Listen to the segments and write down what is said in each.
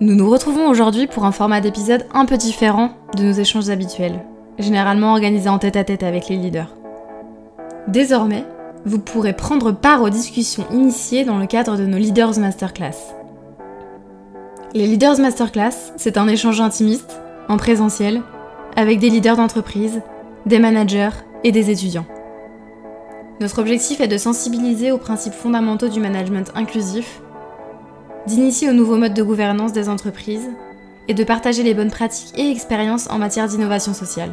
Nous nous retrouvons aujourd'hui pour un format d'épisode un peu différent de nos échanges habituels, généralement organisés en tête-à-tête avec les leaders. Désormais, vous pourrez prendre part aux discussions initiées dans le cadre de nos Leaders Masterclass. Les Leaders Masterclass, c'est un échange intimiste, en présentiel, avec des leaders d'entreprise, des managers et des étudiants. Notre objectif est de sensibiliser aux principes fondamentaux du management inclusif, d'initier aux nouveaux modes de gouvernance des entreprises et de partager les bonnes pratiques et expériences en matière d'innovation sociale.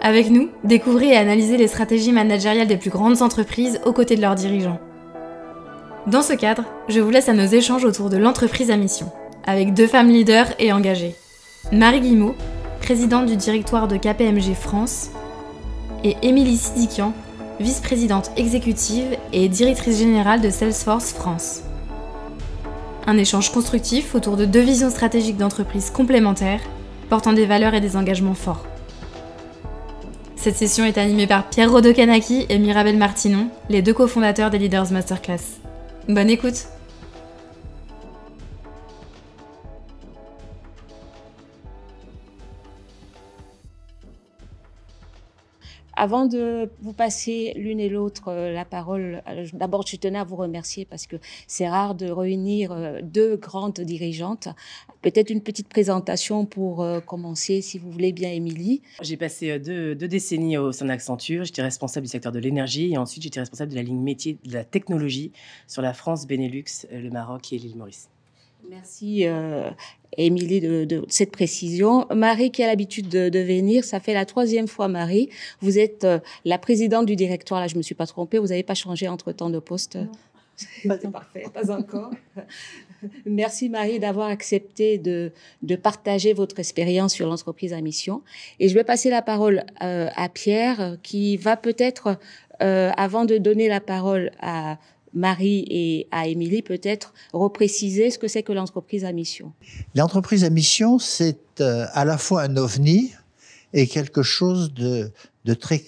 Avec nous, découvrez et analysez les stratégies managériales des plus grandes entreprises aux côtés de leurs dirigeants. Dans ce cadre, je vous laisse à nos échanges autour de l'entreprise à mission, avec deux femmes leaders et engagées. Marie Guillemot, présidente du directoire de KPMG France, et Émilie Sidikian, vice-présidente exécutive et directrice générale de Salesforce France. Un échange constructif autour de deux visions stratégiques d'entreprise complémentaires, portant des valeurs et des engagements forts. Cette session est animée par Pierre Rodokanaki et Mirabel Martinon, les deux cofondateurs des Leaders Masterclass. Bonne écoute Avant de vous passer l'une et l'autre euh, la parole, euh, d'abord je tenais à vous remercier parce que c'est rare de réunir euh, deux grandes dirigeantes. Peut-être une petite présentation pour commencer, si vous voulez bien, Émilie. J'ai passé deux, deux, décennies au sein d'Accenture. J'étais responsable du secteur de l'énergie et ensuite j'étais responsable de la ligne métier de la technologie sur la France, Benelux, le Maroc et l'île Maurice. Merci euh, Émilie de, cette précision. Marie qui a l'habitude de, venir, ça fait la troisième fois Marie. Vous êtes euh, la présidente du directoire, là je me suis pas trompée, vous n'avez pas changé entre-temps de poste Pas parfait, pas encore. Merci Marie d'avoir accepté de, de, partager votre expérience sur l'entreprise à mission. Et je vais passer la parole euh, à Pierre qui va peut-être, euh, avant de donner la parole à Marie et à Émilie peut-être repréciser ce que c'est que l'entreprise à mission. L'entreprise à mission, c'est euh, à la fois un ovni et quelque chose de, très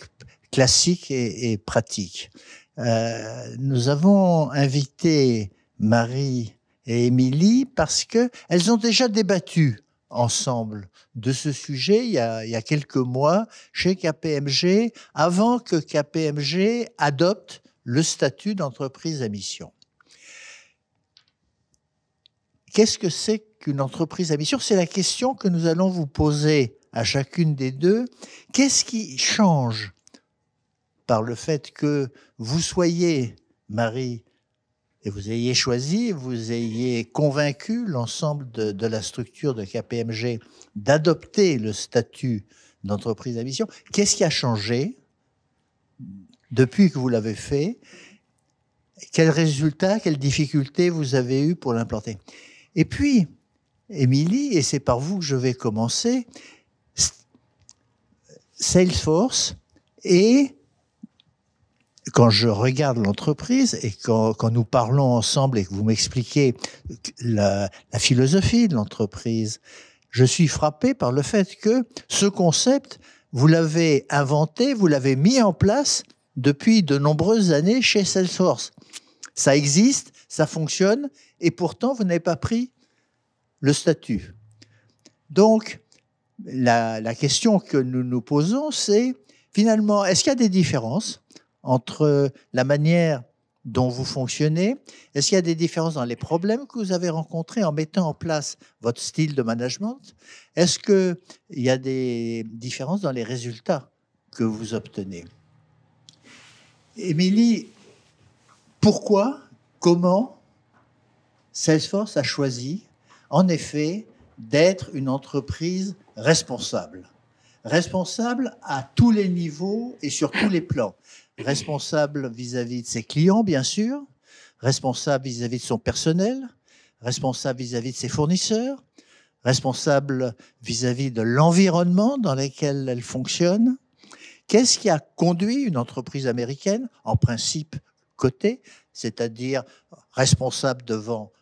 classique et, pratique. Euh, nous avons invité Marie et Émilie parce que elles ont déjà débattu ensemble de ce sujet il y, a, il y a quelques mois chez KPMG, avant que KPMG adopte le statut d'entreprise à mission. Qu'est-ce que c'est qu'une entreprise à mission? C'est la question que nous allons vous poser à chacune des deux. Qu'est-ce qui change par le fait que vous soyez, Marie, et vous ayez choisi, vous ayez convaincu l'ensemble de, la structure de KPMG d'adopter le statut d'entreprise à mission? Qu'est-ce qui a changé depuis que vous l'avez fait, quels résultats, quelles difficultés vous avez eu pour l'implanter? Et puis, Émilie, et c'est par vous que je vais commencer, Salesforce et quand je regarde l'entreprise et quand, nous parlons ensemble et que vous m'expliquez la, philosophie de l'entreprise, je suis frappé par le fait que ce concept, vous l'avez inventé, vous l'avez mis en place depuis de nombreuses années chez Salesforce. Ça existe, ça fonctionne, et pourtant vous n'avez pas pris le statut. Donc, la, question que nous nous posons, c'est finalement, est-ce qu'il y a des différences entre la manière dont vous fonctionnez? Est-ce qu'il y a des différences dans les problèmes que vous avez rencontrés en mettant en place votre style de management? Est-ce qu'il y a des différences dans les résultats que vous obtenez? Émilie, pourquoi, comment Salesforce a choisi, en effet, d'être une entreprise responsable. Responsable à tous les niveaux et sur tous les plans. Responsable vis-à-vis de ses clients, bien sûr, responsable vis-à-vis de son personnel, responsable vis-à-vis de ses fournisseurs, responsable vis-à-vis -vis de l'environnement dans lequel elle fonctionne, Qu'est-ce qui a conduit une entreprise américaine, en principe cotée, c'est-à-dire responsable devant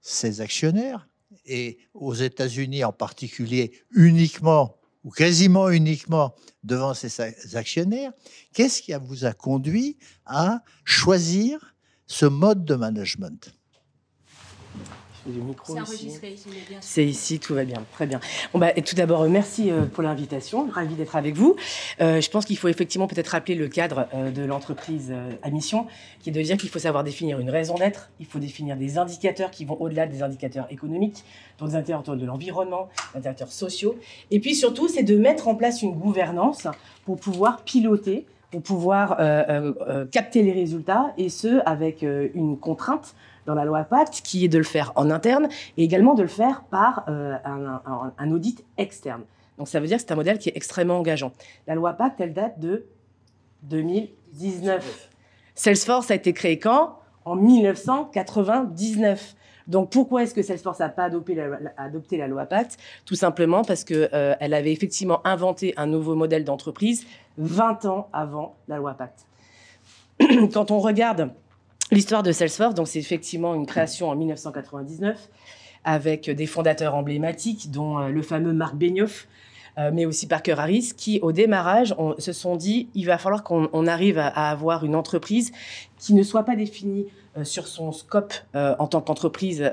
ses actionnaires, et aux États-Unis en particulier uniquement ou quasiment uniquement devant ses actionnaires, qu'est-ce qui vous a conduit à choisir ce mode de management? C'est ici. enregistré ici, mais bien sûr. C'est ici, tout va bien, très bien. Bon bah, et tout d'abord, euh, merci euh, pour l'invitation, ravi d'être avec vous. Euh, je pense qu'il faut effectivement peut-être rappeler le cadre euh, de l'entreprise à mission, qui est de dire qu'il faut savoir définir une raison d'être, il faut définir des indicateurs qui vont au-delà des indicateurs économiques, donc des indicateurs de l'environnement, des indicateurs sociaux, et puis surtout, c'est de mettre en place une gouvernance pour pouvoir piloter, pour pouvoir euh, euh, euh, capter les résultats, et ce, avec euh, une contrainte dans la loi Pacte, qui est de le faire en interne et également de le faire par euh, un, audit externe. Donc ça veut dire que c'est un modèle qui est extrêmement engageant. La loi Pacte, elle date de 2019. Salesforce a été créé quand? En 1999. Donc pourquoi est-ce que Salesforce n'a pas adopté la, loi Pacte? Tout simplement parce que euh, avait effectivement inventé un nouveau modèle d'entreprise 20 ans avant la loi Pacte. Quand on regarde l'histoire de Salesforce, donc c'est effectivement une création en 1999 avec des fondateurs emblématiques, dont euh, le fameux Marc Benioff, euh, mais aussi Parker Harris, qui au démarrage se sont dit il va falloir qu'on on arrive à, avoir une entreprise qui ne soit pas définie euh, sur son scope euh, en tant qu'entreprise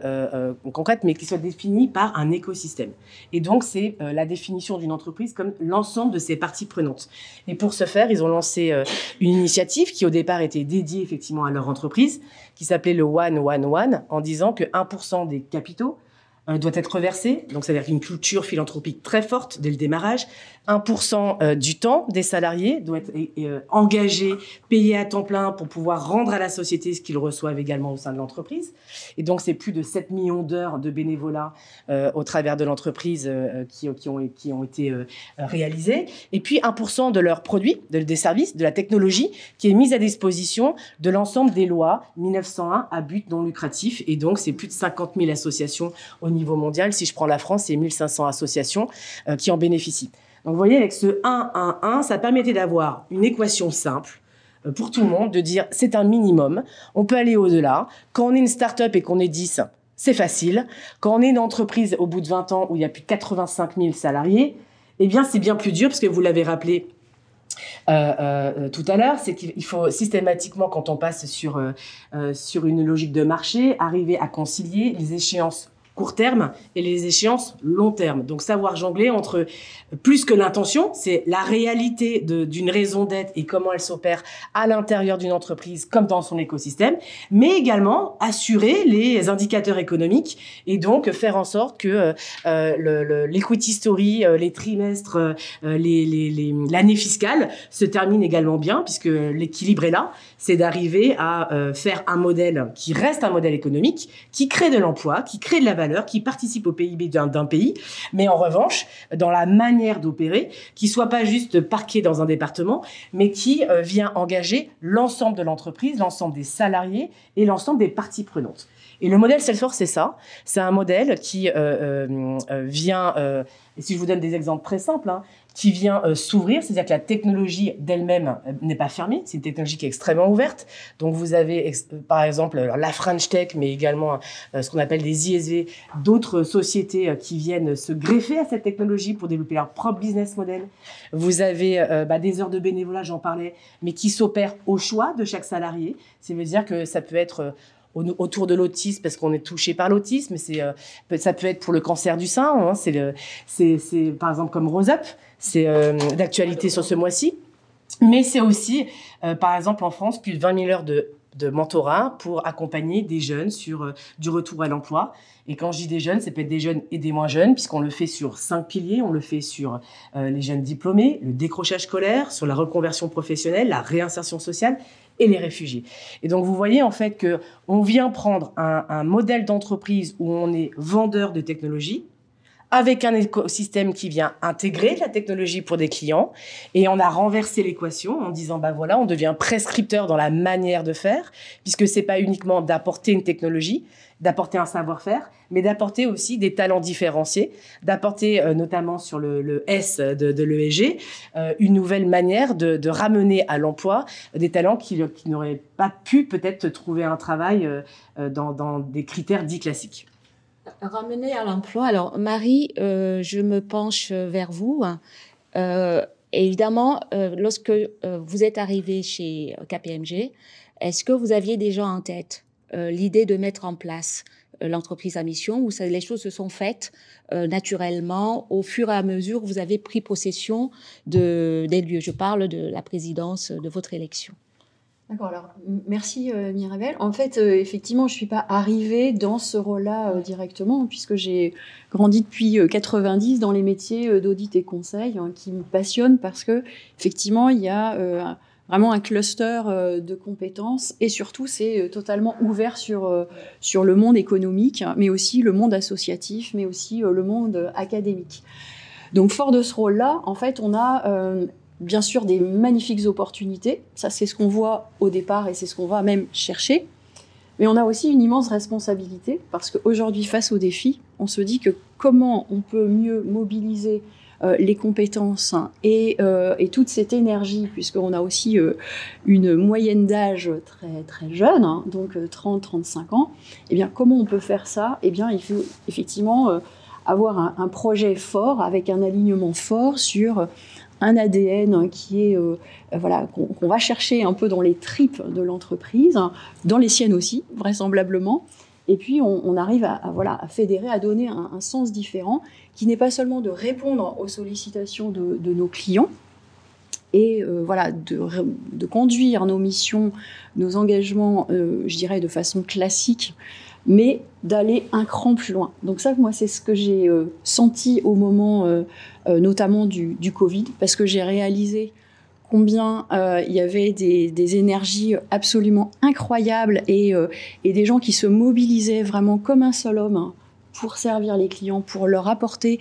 concrète, mais qui soit définie par un écosystème. Et donc c'est la définition d'une entreprise comme l'ensemble de ses parties prenantes. Et pour ce faire, ils ont lancé une initiative qui au départ était dédiée effectivement à leur entreprise, qui s'appelait le One One One, en disant que 1% des capitaux doit être reversé, donc c'est-à-dire une culture philanthropique très forte dès le démarrage. 1% euh, du temps des salariés doit être euh, engagé, payé à temps plein pour pouvoir rendre à la société ce qu'ils reçoivent également au sein de l'entreprise. Et donc c'est plus de 7 millions d'heures de bénévolat euh, au travers de l'entreprise qui, ont, été réalisées. Et puis 1% de leurs produits, de- des services, de la technologie qui est mise à disposition de l'ensemble des lois 1901 à but non lucratif. Et donc c'est plus de 50 000 associations au niveau mondial. Si je prends la France, c'est 1500 associations qui en bénéficient. Donc vous voyez, avec ce 1, 1, 1, ça permettait d'avoir une équation simple euh, pour tout le monde, de dire c'est un minimum, on peut aller au-delà. Quand on est une start-up et qu'on est 10, c'est facile. Quand on est une entreprise au bout de 20 ans où il y a plus de 85 000 salariés, eh bien c'est bien plus dur parce que vous l'avez rappelé, euh, euh, tout à l'heure, c'est qu'il faut systématiquement, quand on passe sur, sur une logique de marché, arriver à concilier les échéances court terme et les échéances long terme. Donc savoir jongler entre plus que l'intention, c'est la réalité d'une raison d'être et comment elle s'opère à l'intérieur d'une entreprise comme dans son écosystème, mais également assurer les indicateurs économiques et donc faire en sorte que euh, euh, le- le- l'equity story, euh, les trimestres, euh, l'année fiscale se termine également bien puisque l'équilibre est là, c'est d'arriver à euh, faire un modèle qui reste un modèle économique, qui crée de l'emploi, qui crée de la valeur, qui participe au PIB d'un pays, mais en revanche, dans la manière d'opérer, qui soit pas juste parqué dans un département, mais qui euh, vient engager l'ensemble de l'entreprise, l'ensemble des salariés et l'ensemble des parties prenantes. Et le modèle Salesforce, c'est ça. C'est un modèle qui euh, euh, vient, et si je vous donne des exemples très simples, hein, qui vient euh, s'ouvrir, c'est-à-dire que la technologie d'elle-même euh, n'est pas fermée, c'est une technologie qui est extrêmement ouverte. Donc vous avez euh, par exemple la French Tech, mais également ce qu'on appelle des ISV, d'autres sociétés qui viennent se greffer à cette technologie pour développer leur propre business model. Vous avez bah, des heures de bénévolat, j'en parlais, mais qui s'opèrent au choix de chaque salarié. Ça veut dire que ça peut être au- autour de l'autisme parce qu'on est touché par l'autisme, ça peut être pour le cancer du sein, hein, c'est par exemple comme Rose Up, c'est euh, d'actualité sur ce mois-ci. Mais c'est aussi, euh, par exemple, en France, plus de 20 000 heures de, de mentorat pour accompagner des jeunes sur euh, du retour à l'emploi. Et quand je dis des jeunes, ça peut être des jeunes et des moins jeunes, puisqu'on le fait sur cinq piliers. On le fait sur euh, les jeunes diplômés, le décrochage scolaire, sur la reconversion professionnelle, la réinsertion sociale et les réfugiés. Et donc, vous voyez en fait que on vient prendre un, un modèle d'entreprise où on est vendeur de technologie, avec un écosystème qui vient intégrer la technologie pour des clients. Et on a renversé l'équation en disant, bah voilà, on devient prescripteur dans la manière de faire, puisque c'est pas uniquement d'apporter une technologie, d'apporter un savoir-faire, mais d'apporter aussi des talents différenciés, d'apporter euh, notamment sur le, le S de, de l'ESG euh, une nouvelle manière de, de ramener à l'emploi des talents qui, qui n'auraient pas pu peut-être trouver un travail euh, euh, dans, dans des critères dits classiques. Ramener à l'emploi. Alors, Marie, euh, je me penche vers vous. Euh, évidemment, euh, lorsque euh, vous êtes arrivé chez KPMG, est-ce que vous aviez déjà en tête euh, l'idée de mettre en place l'entreprise à mission ou les choses se sont faites naturellement au fur et à mesure où vous avez pris possession de, des lieux? Je parle de la présidence de votre élection. D'accord, alors merci euh, Mirabel. En fait, euh, effectivement, je ne suis pas arrivée dans ce rôle-là euh, directement, puisque j'ai grandi depuis 90 dans les métiers d'audit et conseil, hein, qui me passionnent parce que effectivement, il y a vraiment un cluster de compétences et surtout, c'est totalement ouvert sur, sur le monde économique, mais aussi le monde associatif, mais aussi le monde académique. Donc, fort de ce rôle-là, en fait, on a bien sûr des magnifiques opportunités. Ça, c'est ce qu'on voit au départ et c'est ce qu'on va même chercher. Mais on a aussi une immense responsabilité parce qu'aujourd'hui, face aux défis, on se dit que comment on peut mieux mobiliser euh, les compétences euh, et, toute cette énergie, puisqu'on a aussi euh, une moyenne d'âge très, très jeune, hein, donc 30-35 ans, eh bien, comment on peut faire ça? Eh bien, il faut effectivement avoir un, un, projet fort, avec un alignement fort sur un ADN qui est euh, voilà qu'on va chercher un peu dans les tripes de l'entreprise, dans les siennes aussi vraisemblablement. Et puis on, arrive à, voilà à fédérer, à donner un, sens différent qui n'est pas seulement de répondre aux sollicitations de, nos clients et euh, voilà de, conduire nos missions, nos engagements, euh, je dirais de façon classique mais d'aller un cran plus loin. Donc ça, moi, c'est ce que j'ai euh, senti au moment notamment du, Covid, parce que j'ai réalisé combien il y avait des, énergies absolument incroyables et, et, des gens qui se mobilisaient vraiment comme un seul homme hein, pour servir les clients, pour leur apporter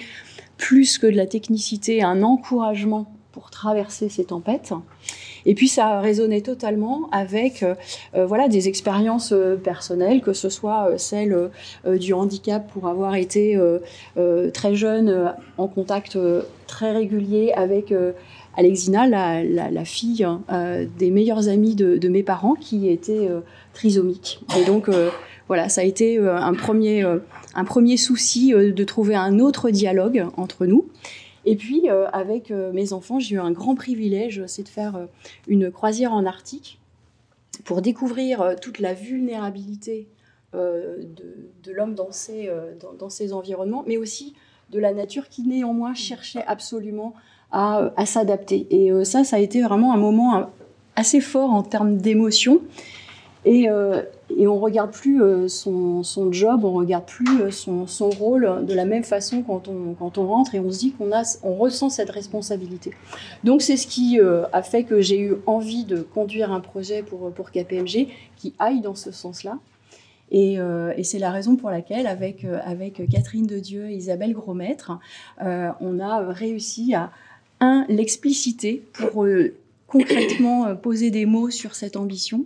plus que de la technicité, un encouragement pour traverser ces tempêtes. Et puis ça a résonné totalement avec euh, euh, voilà des expériences euh, personnelles, que ce soit celle du handicap pour avoir été très jeune en contact très régulier avec Alexina, la, la, fille des meilleurs amis de, de, mes parents qui était trisomique. Et donc voilà, ça a été un premier, un premier souci de trouver un autre dialogue entre nous. Et puis, euh, avec euh, mes enfants, j'ai eu un grand privilège, c'est de faire euh, une croisière en Arctique pour découvrir toute la vulnérabilité de, l'homme dans ces, dans, ces environnements, mais aussi de la nature qui néanmoins cherchait absolument à, à s'adapter. Et ça, ça a été vraiment un moment assez fort en termes d'émotion. Et, et on regarde plus euh, son, job, on regarde plus euh, son, rôle de la même façon quand on, quand on rentre et on se dit qu'on a, on ressent cette responsabilité. Donc c'est ce qui euh, a fait que j'ai eu envie de conduire un projet pour, pour KPMG qui aille dans ce sens-là. Et, c'est la raison pour laquelle, avec, avec Catherine de Dieu et Isabelle Grosmaître, on a réussi à, un, l'expliciter pour concrètement poser des mots sur cette ambition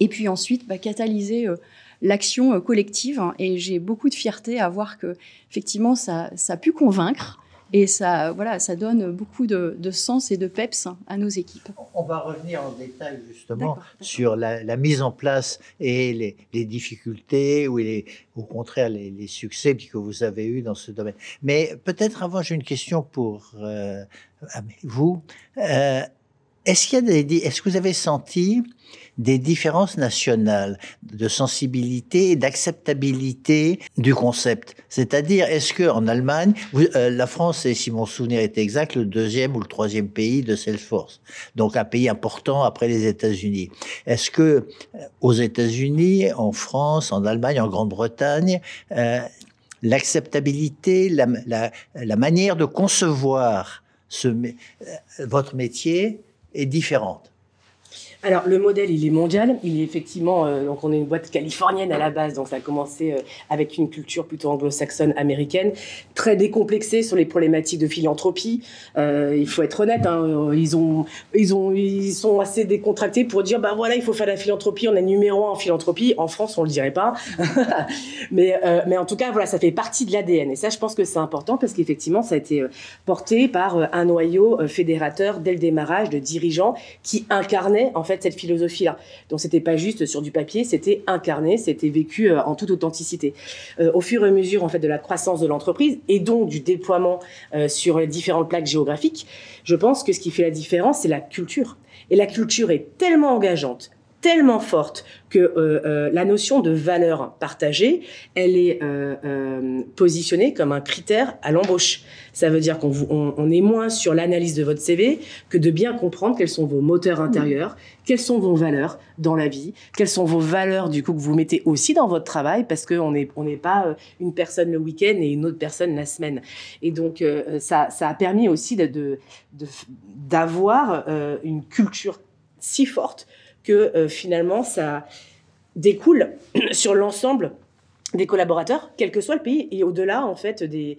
et puis ensuite bah, catalyser euh, l'action euh, collective. Et j'ai beaucoup de fierté à voir que effectivement ça, ça a pu convaincre. Et ça, voilà, ça donne beaucoup de, sens et de peps à nos équipes. On va revenir en détail justement sur la, mise en place et les, difficultés ou les, au contraire les, succès que vous avez eus dans ce domaine. Mais peut-être avant, j'ai une question pour euh, vous. Est-ce qu'il y a des, est-ce que vous avez senti des différences nationales de sensibilité et d'acceptabilité du concept? C'est-à-dire, est-ce que en Allemagne, euh, la France est, si mon souvenir est exact, le deuxième ou le troisième pays de Salesforce, donc un pays important après les États-Unis. Est-ce que euh, aux États-Unis, en France, en Allemagne, en Grande-Bretagne, euh, l'acceptabilité, la, la, la, manière de concevoir ce, votre métier est différente alors le modèle, il est mondial. Il est effectivement, euh, donc on est une boîte californienne à la base, donc ça a commencé euh, avec une culture plutôt anglo-saxonne américaine, très décomplexée sur les problématiques de philanthropie. Euh, il faut être honnête, hein, ils ont, ils ont, ils sont assez décontractés pour dire bah voilà, il faut faire de la philanthropie. On est numéro un en philanthropie. En France, on le dirait pas, mais mais en tout cas voilà, ça fait partie de l'ADN. Et ça, je pense que c'est important parce qu'effectivement, ça a été porté par un noyau fédérateur dès le démarrage de dirigeants qui incarnaient en fait cette philosophie-là. Donc c'était pas juste sur du papier, c'était incarné, c'était vécu euh, en toute authenticité. Euh, au fur et à mesure en fait de la croissance de l'entreprise et donc du déploiement euh, sur les différentes plaques géographiques, je pense que ce qui fait la différence c'est la culture. Et la culture est tellement engageante, tellement forte que euh, euh, la notion de valeur partagée, elle est euh, positionnée comme un critère à l'embauche. Ça veut dire qu'on est moins sur l'analyse de votre CV que de bien comprendre quels sont vos moteurs intérieurs, quelles sont vos valeurs dans la vie, quelles sont vos valeurs du coup que vous mettez aussi dans votre travail, parce qu'on n'est pas une personne le week-end et une autre personne la semaine. Et donc ça, a permis aussi d'avoir une culture si forte que euh, finalement ça découle sur l'ensemble des collaborateurs, quel que soit le pays, et au-delà en fait des,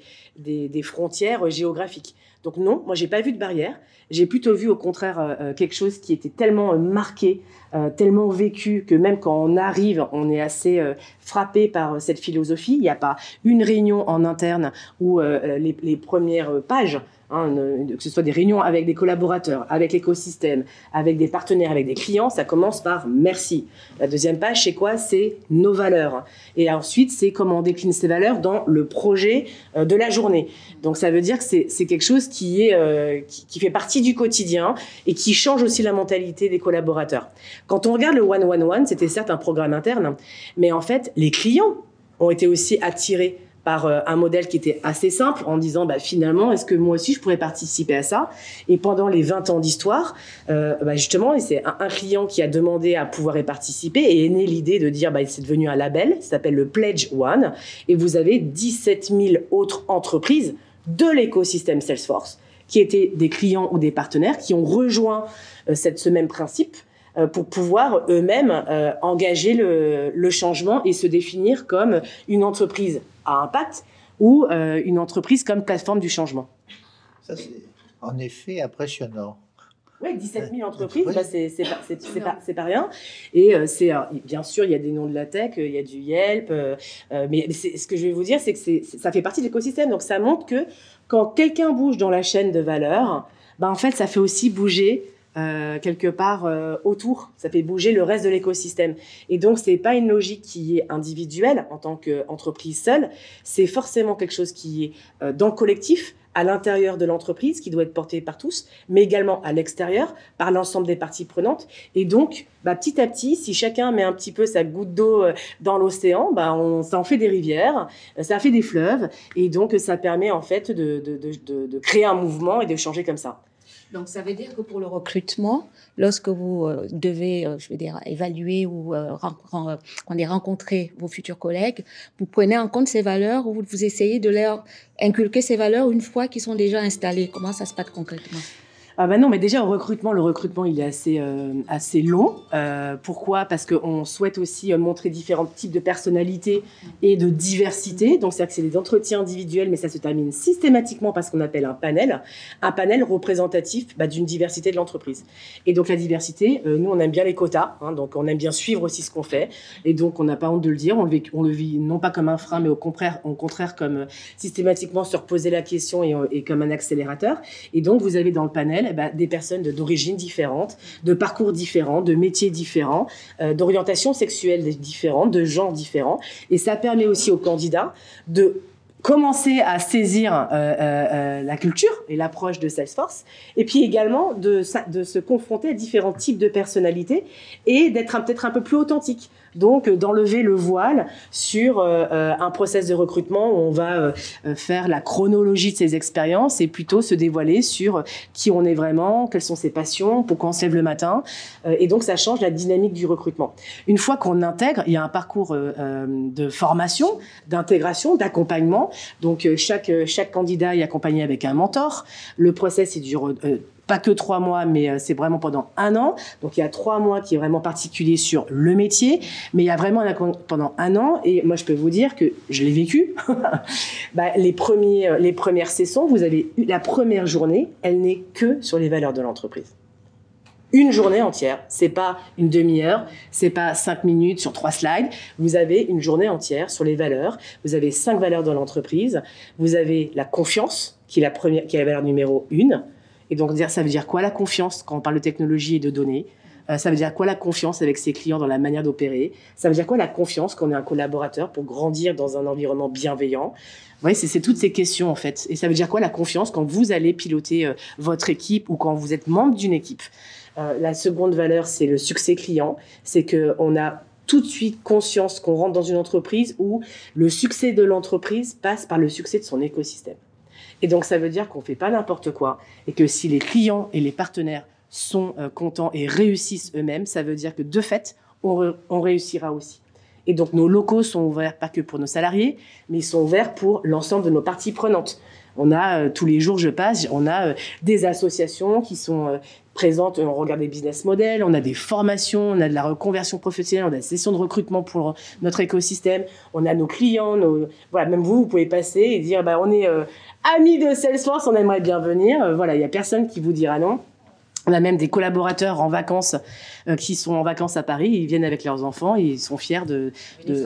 frontières géographiques. Donc non, moi j'ai pas vu de barrière. J'ai plutôt vu au contraire euh, euh, quelque chose qui était tellement marqué, tellement vécu que même quand on arrive, on est assez frappé par cette philosophie. Il n'y a pas une réunion en interne où les premières pages, hein, que ce soit des réunions avec des collaborateurs, avec l'écosystème, avec des partenaires, avec des clients, ça commence par merci. La deuxième page, c'est quoi? C'est nos valeurs. Et ensuite, c'est comment on décline ces valeurs dans le projet euh, de la journée. Donc ça veut dire que c'est quelque chose qui, est, euh, qui fait partie du quotidien et qui change aussi la mentalité des collaborateurs. Quand on regarde le One One One, c'était certes un programme interne, mais en fait, les clients ont été aussi attirés par euh, un modèle qui était assez simple en disant bah, finalement est-ce que moi aussi je pourrais participer à ça? Et pendant les 20 ans d'histoire euh, bah, justement c'est un, un client qui a demandé à pouvoir y participer et est née l'idée de dire bah, c'est devenu un label s'appelle le Pledge One et vous avez 17 000 autres entreprises de l'écosystème Salesforce qui étaient des clients ou des partenaires qui ont rejoint euh, cette, ce même principe pour pouvoir eux-mêmes euh, engager le, le changement et se définir comme une entreprise à impact ou euh, une entreprise comme plateforme du changement. Ça, c'est en effet impressionnant. Oui, 17 000 entreprises, bah, c'est c'est pas, c'est- c'est pas, c'est pas rien. Et euh, c'est alors, bien sûr, il y a des noms de la tech, euh, il y a du Yelp, euh, euh, mais c'est- ce que je vais vous dire, c'est que c'est- c'est- ça fait partie de l'écosystème. Donc ça montre que quand quelqu'un bouge dans la chaîne de valeur, bah, en fait, ça fait aussi bouger euh, quelque part euh, autour. Ça fait bouger le reste de l'écosystème. Et donc, c'est pas une logique qui est individuelle en tant qu'entreprise seule. C'est forcément quelque chose qui est euh, dans le collectif, à l'intérieur de l'entreprise, qui doit être porté par tous, mais également à l'extérieur, par l'ensemble des parties prenantes. Et donc, bah, petit à petit, si chacun met un petit peu sa goutte d'eau euh, dans l'océan, bah, on, ça en fait des rivières, euh, ça fait des fleuves, et donc ça permet en fait de, de, de, de, de créer un mouvement et de changer comme ça. Donc, ça veut dire que pour le recrutement, lorsque vous euh, devez, euh, je veux dire, évaluer ou ren- euh, qu'on ait rencontré vos futurs collègues, vous prenez en compte ces valeurs ou vous essayez de leur inculquer ces valeurs une fois qu'ils sont déjà installés. Comment ça se passe concrètement? Ah bah non, mais déjà au recrutement, le recrutement il est assez euh, assez long. Euh, pourquoi? Parce qu'on souhaite aussi euh, montrer différents types de personnalités et de diversité. Donc c'est-à-dire que c'est des entretiens individuels, mais ça se termine systématiquement par ce qu'on appelle un panel, un panel représentatif bah, d'une diversité de l'entreprise. Et donc la diversité, nous on aime bien les quotas, hein, donc on aime bien suivre aussi ce qu'on fait. Et donc on n'a pas honte de le dire, on le, vit, non pas comme un frein, mais au contraire, au contraire comme systématiquement se reposer la question et comme un accélérateur. Et donc, vous avez dans le panel eh ben, des personnes d'origines différentes, de parcours différents, de métiers différents, euh, d'orientation sexuelle différentes, de genres différents. Et ça permet aussi aux candidats de commencer à saisir euh, euh, euh, la culture et l'approche de Salesforce, et puis également de, de se confronter à différents types de personnalités et d'être peut-être un peu plus authentique. Donc euh, d'enlever le voile sur euh, euh, un process de recrutement où on va faire la chronologie de ses expériences et plutôt se dévoiler sur qui on est vraiment, quelles sont ses passions, pourquoi on se lève le matin. Et donc ça change la dynamique du recrutement. Une fois qu'on intègre, il y a un parcours de formation, d'intégration, d'accompagnement. Donc chaque, chaque candidat est accompagné avec un mentor. Le process il dure pas que trois mois, mais euh, c'est vraiment pendant un an. Donc il y a trois mois qui est vraiment particulier sur le métier, mais il y a vraiment pendant un an. Et moi je peux vous dire que je l'ai vécu. Bah, les premiers, euh, les premières sessions, vous avez eu la première journée, elle n'est que sur les valeurs de l'entreprise. Une journée entière, c'est pas une demi-heure, c'est pas cinq minutes sur trois slides. Vous avez une journée entière sur les valeurs. Vous avez cinq valeurs dans l'entreprise. Vous avez la confiance, qui est la première, qui est la valeur numéro une. Et donc, ça veut dire quoi la confiance quand on parle de technologie et de données? Euh, ça veut dire quoi la confiance avec ses clients dans la manière d'opérer? Ça veut dire quoi la confiance qu'on est un collaborateur pour grandir dans un environnement bienveillant? Voyez, c'est toutes ces questions en fait. Et ça veut dire quoi la confiance quand vous allez piloter euh, votre équipe ou quand vous êtes membre d'une équipe? Euh, La seconde valeur, c'est le succès client. C'est que on a tout de suite conscience qu'on rentre dans une entreprise où le succès de l'entreprise passe par le succès de son écosystème. Et donc ça veut dire qu'on fait pas n'importe quoi et que si les clients et les partenaires sont euh, contents et réussissent eux-mêmes, ça veut dire que de fait, on, on réussira aussi. Et donc nos locaux sont ouverts pas que pour nos salariés, mais ils sont ouverts pour l'ensemble de nos parties prenantes. On a euh, tous les jours, je passe, on a euh, des associations qui sont euh, présentes. On regarde des business models, on a des formations, on a de la reconversion professionnelle, on a des sessions de recrutement pour notre écosystème. On a nos clients, voilà, même vous, vous pouvez passer et dire, bah, on est amis de Salesforce, on aimerait bien venir. voilà, il y a personne qui vous dira non. On a même des collaborateurs en vacances euh, qui sont en vacances à Paris. Ils viennent avec leurs enfants et ils sont fiers de, de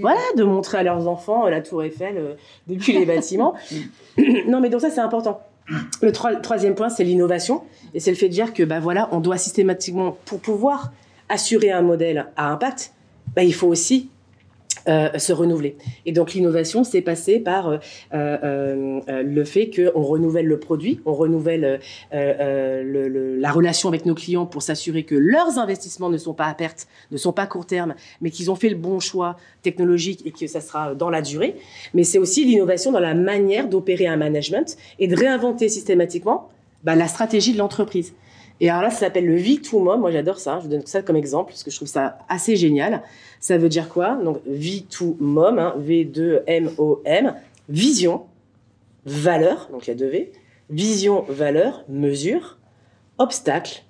voilà, de montrer à leurs enfants euh, la Tour Eiffel euh, depuis les bâtiments. non, mais donc ça c'est important. Le troisième point, c'est l'innovation et c'est le fait de dire que bah voilà, on doit systématiquement pour pouvoir assurer un modèle à impact, bah, il faut aussi euh, se renouveler. Et donc l'innovation, c'est passé par euh, euh, le fait qu'on renouvelle le produit, on renouvelle la relation avec nos clients pour s'assurer que leurs investissements ne sont pas à perte, ne sont pas court terme, mais qu'ils ont fait le bon choix technologique et que ça sera dans la durée. Mais c'est aussi l'innovation dans la manière d'opérer un management et de réinventer systématiquement bah, la stratégie de l'entreprise. Et alors là, ça s'appelle le V2MOM. Moi, j'adore ça. Je vous donne ça comme exemple parce que je trouve ça assez génial. Ça veut dire quoi? Donc, V2MOM, hein, V2MOM, vision, valeur, donc il y a deux V, vision, valeur, mesure, obstacle,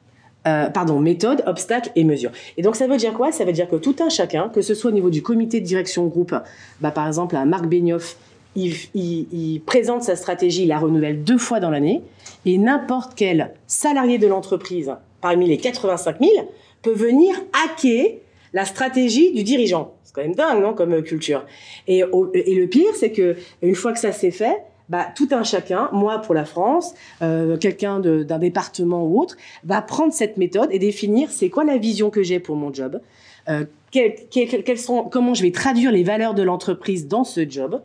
euh, pardon, méthode, obstacle et mesure. Et donc ça veut dire quoi? Ça veut dire que tout un chacun, que ce soit au niveau du comité de direction groupe, bah, par exemple à Marc Benioff, il, présente sa stratégie, il la renouvelle deux fois dans l'année, et n'importe quel salarié de l'entreprise, parmi les 85 000, peut venir hacker la stratégie du dirigeant. C'est quand même dingue, non, comme culture. Et, le pire, c'est que une fois que ça s'est fait, bah, tout un chacun, moi pour la France, euh, quelqu'un d'un département ou autre, va prendre cette méthode et définir c'est quoi la vision que j'ai pour mon job, euh, comment je vais traduire les valeurs de l'entreprise dans ce job,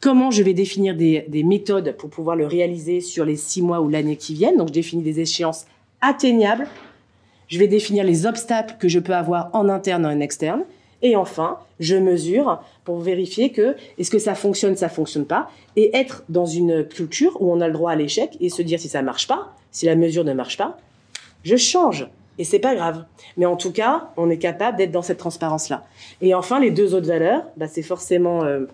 comment je vais définir des, méthodes pour pouvoir le réaliser sur les six mois ou l'année qui viennent. Donc, je définis des échéances atteignables. Je vais définir les obstacles que je peux avoir en interne et en externe. Et enfin, je mesure pour vérifier que est-ce que ça fonctionne, ça fonctionne pas, et être dans une culture où on a le droit à l'échec et se dire si ça marche pas, si la mesure ne marche pas, je change. Et c'est pas grave. Mais en tout cas, on est capable d'être dans cette transparence-là. Et enfin, les deux autres valeurs, bah, c'est forcément euh,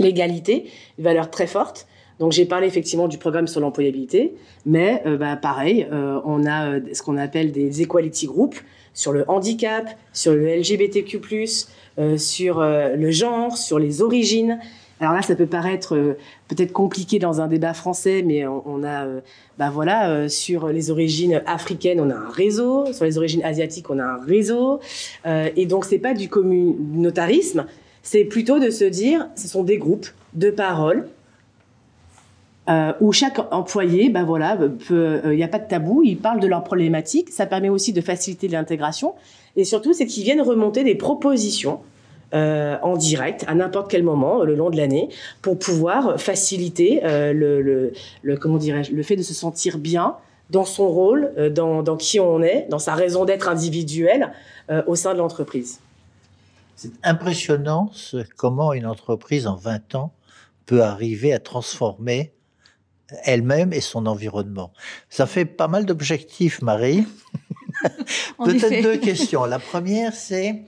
l'égalité, une valeur très forte. Donc j'ai parlé effectivement du programme sur l'employabilité, mais euh, bah, pareil, euh, on a euh, ce qu'on appelle des equality groups sur le handicap, sur le LGBTQ+, sur le genre, sur les origines. Alors là, ça peut paraître peut-être compliqué dans un débat français, mais on, a, bah voilà, sur les origines africaines, on a un réseau, sur les origines asiatiques, on a un réseau, et donc c'est pas du communautarisme, c'est plutôt de se dire, ce sont des groupes de paroles euh, où chaque employé, ben voilà, il n'y euh, a pas de tabou, ils parlent de leurs problématiques. Ça permet aussi de faciliter l'intégration. Et surtout, c'est qu'ils viennent remonter des propositions euh, en direct à n'importe quel moment le long de l'année pour pouvoir faciliter le, comment dirais-je, le fait de se sentir bien dans son rôle, dans, dans qui on est, dans sa raison d'être individuelle au sein de l'entreprise. C'est impressionnant ce, comment une entreprise en 20 ans peut arriver à transformer elle-même et son environnement. Ça fait pas mal d'objectifs, Marie. Peut-être deux questions. La première, c'est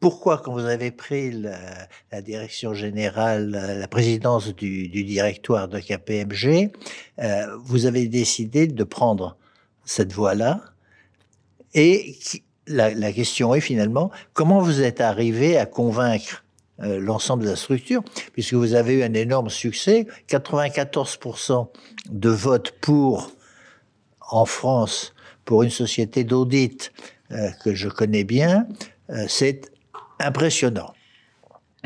pourquoi, quand vous avez pris la, direction générale, la présidence du, directoire de KPMG, euh, vous avez décidé de prendre cette voie-là et la, question est finalement comment vous êtes arrivé à convaincre euh, l'ensemble de la structure, puisque vous avez eu un énorme succès, 94% de votes pour en France pour une société d'audit euh, que je connais bien, euh, c'est impressionnant.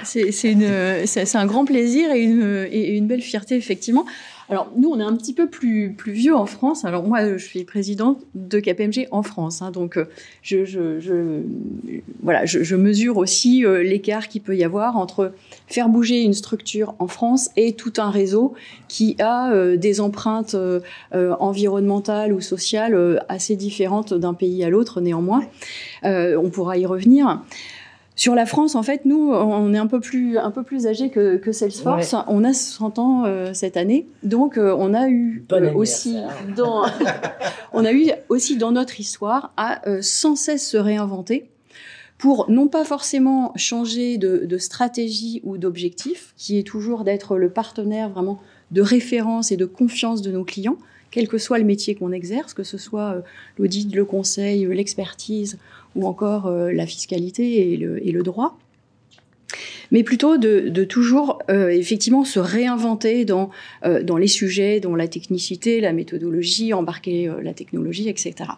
C'est un grand plaisir et une, et une belle fierté, effectivement. Alors, nous, on est un petit peu plus, plus vieux en France. Alors, moi, je suis présidente de KPMG en France. Hein, donc, euh, je, je, je, voilà, je, mesure aussi euh, l'écart qu'il peut y avoir entre faire bouger une structure en France et tout un réseau qui a euh, des empreintes environnementales ou sociales assez différentes d'un pays à l'autre, néanmoins. on pourra y revenir. Sur la France, en fait, nous, on est un peu plus, un peu plus âgé que, que Salesforce. On a 60 ans euh, cette année. Donc, euh, on a eu euh, aussi dans, on a eu aussi dans notre histoire à sans cesse se réinventer pour non pas forcément changer de, de stratégie ou d'objectif, qui est toujours d'être le partenaire vraiment de référence et de confiance de nos clients, quel que soit le métier qu'on exerce, que ce soit l'audit, le conseil, l'expertise ou encore euh, la fiscalité et le, droit mais plutôt de, toujours euh, effectivement se réinventer dans, euh, dans les sujets, dans la technicité, la méthodologie, embarquer la technologie, etc.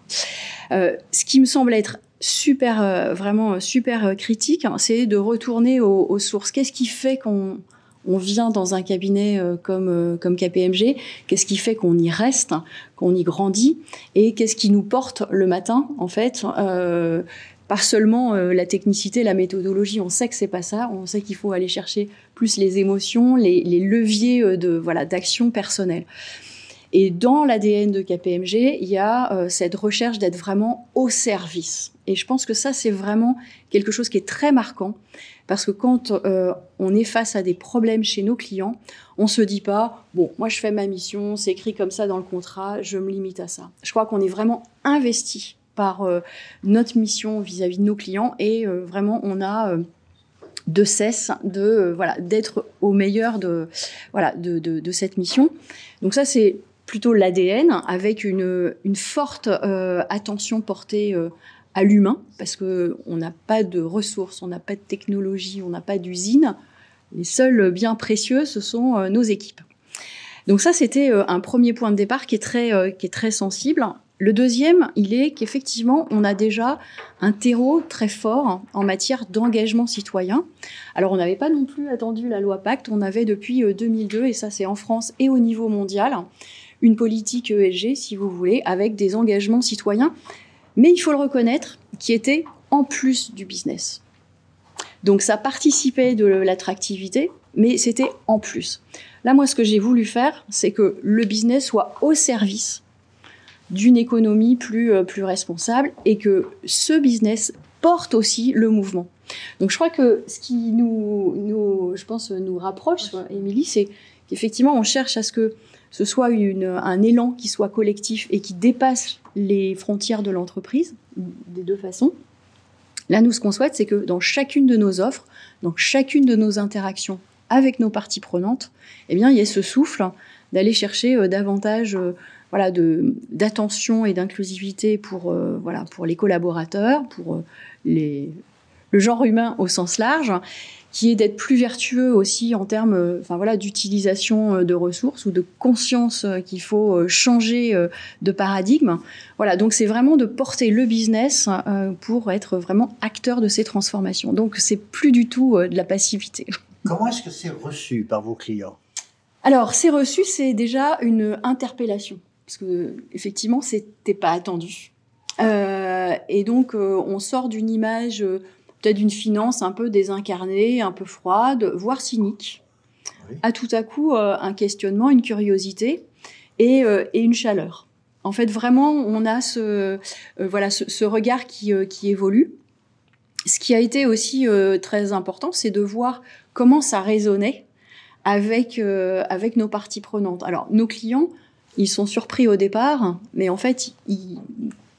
ce qui me semble être super, vraiment super critique, hein, c'est de retourner aux sources. Qu'est-ce qui fait qu'on on vient dans un cabinet euh, comme, euh, comme KPMG, qu'est-ce qui fait qu'on y reste, qu'on y grandit, et qu'est-ce qui nous porte le matin, en fait euh, pas seulement la technicité, la méthodologie, on sait que c'est pas ça, on sait qu'il faut aller chercher plus les émotions, les, leviers de voilà d'action personnelle. Et dans l'ADN de KPMG, il y a cette recherche d'être vraiment au service. Et je pense que ça, c'est vraiment quelque chose qui est très marquant. Parce que quand euh, on est face à des problèmes chez nos clients, on se dit pas bon, moi je fais ma mission, c'est écrit comme ça dans le contrat, je me limite à ça. Je crois qu'on est vraiment investi par euh, notre mission vis-à-vis de nos clients et euh, vraiment on a de cesse de voilà d'être au meilleur de voilà de, de, cette mission. Donc ça c'est plutôt l'ADN avec une, forte attention portée à l'humain, parce qu'on n'a pas de ressources, on n'a pas de technologie, on n'a pas d'usine. Les seuls biens précieux, ce sont euh, nos équipes. Donc ça, c'était euh, un premier point de départ qui est très, euh, qui est très sensible. Le deuxième, il est qu'effectivement, on a déjà un terreau très fort en matière d'engagement citoyen. Alors, on n'avait pas non plus attendu la loi Pacte, on avait depuis 2002, et ça c'est en France et au niveau mondial, une politique ESG, si vous voulez, avec des engagements citoyens mais il faut le reconnaître, qui était en plus du business. Donc ça participait de l'attractivité, mais c'était en plus. Là, moi, ce que j'ai voulu faire, c'est que le business soit au service d'une économie plus, euh, plus responsable et que ce business porte aussi le mouvement. Donc je crois que ce qui nous, nous je pense, nous rapproche, Émilie, c'est qu'effectivement, on cherche à ce que ce soit un élan qui soit collectif et qui dépasse les frontières de l'entreprise, des deux façons. Là, nous, ce qu'on souhaite, c'est que dans chacune de nos offres, dans chacune de nos interactions avec nos parties prenantes, eh bien, il y ait ce souffle d'aller chercher euh, davantage euh, voilà, d'attention et d'inclusivité pour, euh, voilà, pour les collaborateurs, pour les, le genre humain au sens large, qui est d'être plus vertueux aussi en termes euh, enfin, voilà, d'utilisation euh, de ressources ou de conscience euh, qu'il faut changer de paradigme. Voilà, donc c'est vraiment de porter le business pour être vraiment acteur de ces transformations. Donc c'est plus du tout de la passivité. Comment est-ce que c'est reçu par vos clients? Alors, c'est reçu, c'est déjà une interpellation. Parce que, effectivement, c'était pas attendu. et donc, on sort d'une image peut-être d'une finance un peu désincarnée, un peu froide, voire cynique. À tout à coup, euh, un questionnement, une curiosité et, euh, et, une chaleur. En fait, vraiment, on a ce, euh, voilà, ce, regard qui, qui, évolue. Ce qui a été aussi très important, c'est de voir comment ça résonnait avec, avec nos parties prenantes. Alors, nos clients, ils sont surpris au départ, mais en fait, ils,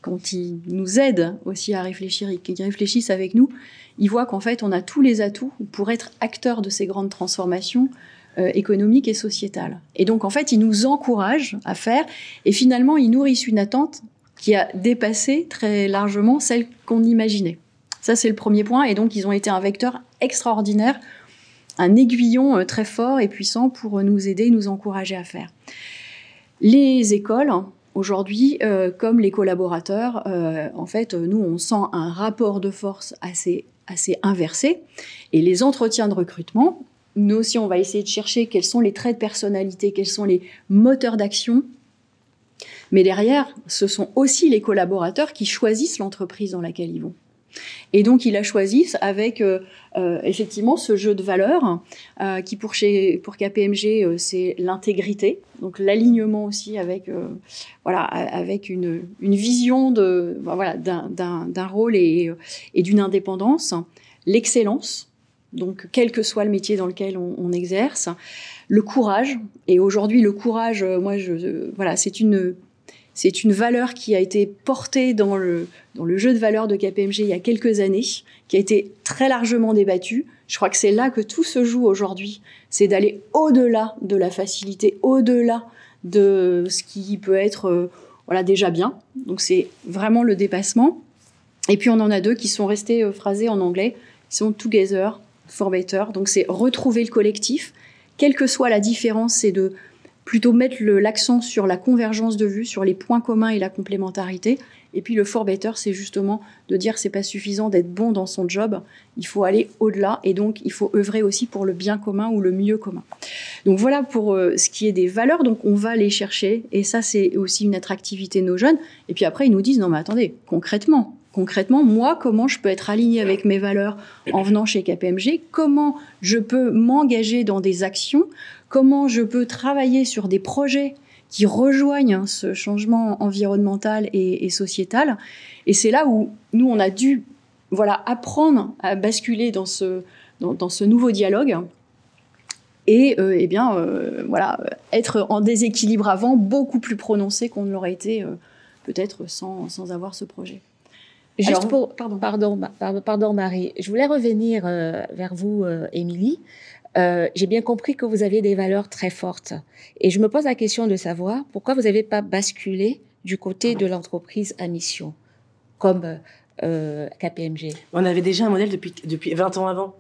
quand ils nous aident aussi à réfléchir et qu'ils réfléchissent avec nous, ils voient qu'en fait, on a tous les atouts pour être acteurs de ces grandes transformations euh, économiques et sociétales. Et donc, en fait, ils nous encouragent à faire et finalement, ils nourrissent une attente qui a dépassé très largement celle qu'on imaginait. Ça, c'est le premier point. Et donc, ils ont été un vecteur extraordinaire, un aiguillon euh, très fort et puissant pour nous aider, nous encourager à faire. Les écoles, Aujourd'hui, euh, comme les collaborateurs, euh, en fait, nous, on sent un rapport de force assez assez inversé. Et les entretiens de recrutement, nous aussi, on va essayer de chercher quels sont les traits de personnalité, quels sont les moteurs d'action. Mais derrière, ce sont aussi les collaborateurs qui choisissent l'entreprise dans laquelle ils vont. Et donc, ils la choisissent avec euh, euh, effectivement ce jeu de valeurs euh, qui, pour, chez, pour KPMG, c'est l'intégrité, donc l'alignement aussi avec, voilà, avec une, une vision de, voilà, d'un rôle et, et d'une indépendance, l'excellence, donc quel que soit le métier dans lequel on, exerce, le courage. Et aujourd'hui, le courage, moi, je, voilà, c'est une c'est une valeur qui a été portée dans le, dans le jeu de valeurs de KPMG il y a quelques années, qui a été très largement débattue. Je crois que c'est là que tout se joue aujourd'hui. C'est d'aller au-delà de la facilité, au-delà de ce qui peut être euh, voilà, déjà bien. Donc c'est vraiment le dépassement. Et puis on en a deux qui sont restés euh, phrasés en anglais, qui sont together, for better. Donc c'est retrouver le collectif. Quelle que soit la différence, c'est de plutôt mettre l'accent sur la convergence de vues, sur les points communs et la complémentarité. Et puis le for better, c'est justement de dire c'est pas suffisant d'être bon dans son job, il faut aller au-delà et donc il faut œuvrer aussi pour le bien commun ou le mieux commun. Donc voilà pour euh, ce qui est des valeurs, donc on va les chercher et ça c'est aussi une attractivité de nos jeunes. Et puis après ils nous disent non mais attendez, concrètement, concrètement, moi, comment je peux être aligné avec mes valeurs en venant chez KPMG, comment je peux m'engager dans des actions, comment je peux travailler sur des projets qui rejoignent ce changement environnemental et, sociétal. Et c'est là où nous, on a dû voilà, apprendre à basculer dans ce, dans, ce nouveau dialogue et euh, eh bien, euh, voilà, être en déséquilibre avant beaucoup plus prononcé qu'on ne l'aurait été euh, peut-être sans, sans avoir ce projet. Juste pour, pardon. Pardon, pardon, Marie. Je voulais revenir vers vous, Émilie. Euh, J'ai bien compris que vous aviez des valeurs très fortes. Et je me pose la question de savoir pourquoi vous n'avez pas basculé du côté de l'entreprise à mission, comme euh, KPMG. On avait déjà un modèle depuis, depuis 20 ans avant.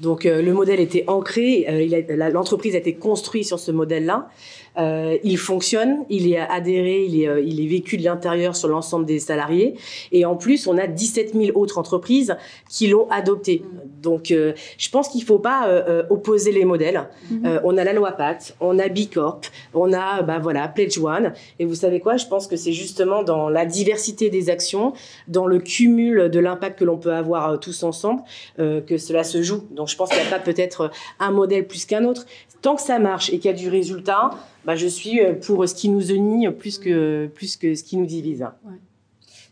Donc le modèle était ancré, l'entreprise a été construite sur ce modèle-là. Euh, il fonctionne, il est adhéré, il est, euh, il est vécu de l'intérieur sur l'ensemble des salariés. Et en plus, on a 17 000 autres entreprises qui l'ont adopté. Donc, euh, je pense qu'il ne faut pas opposer les modèles. Mhm. on a la loi Pacte, on a Bicorp, on a bah, voilà, Pledge One. Et vous savez quoi? Je pense que c'est justement dans la diversité des actions, dans le cumul de l'impact que l'on peut avoir tous ensemble, que cela se joue. Donc, je pense qu'il n'y a pas peut-être un modèle plus qu'un autre. Tant que ça marche et qu'il y a du résultat, bah, je suis euh, pour ce qui nous unit plus que, plus que ce qui nous divise.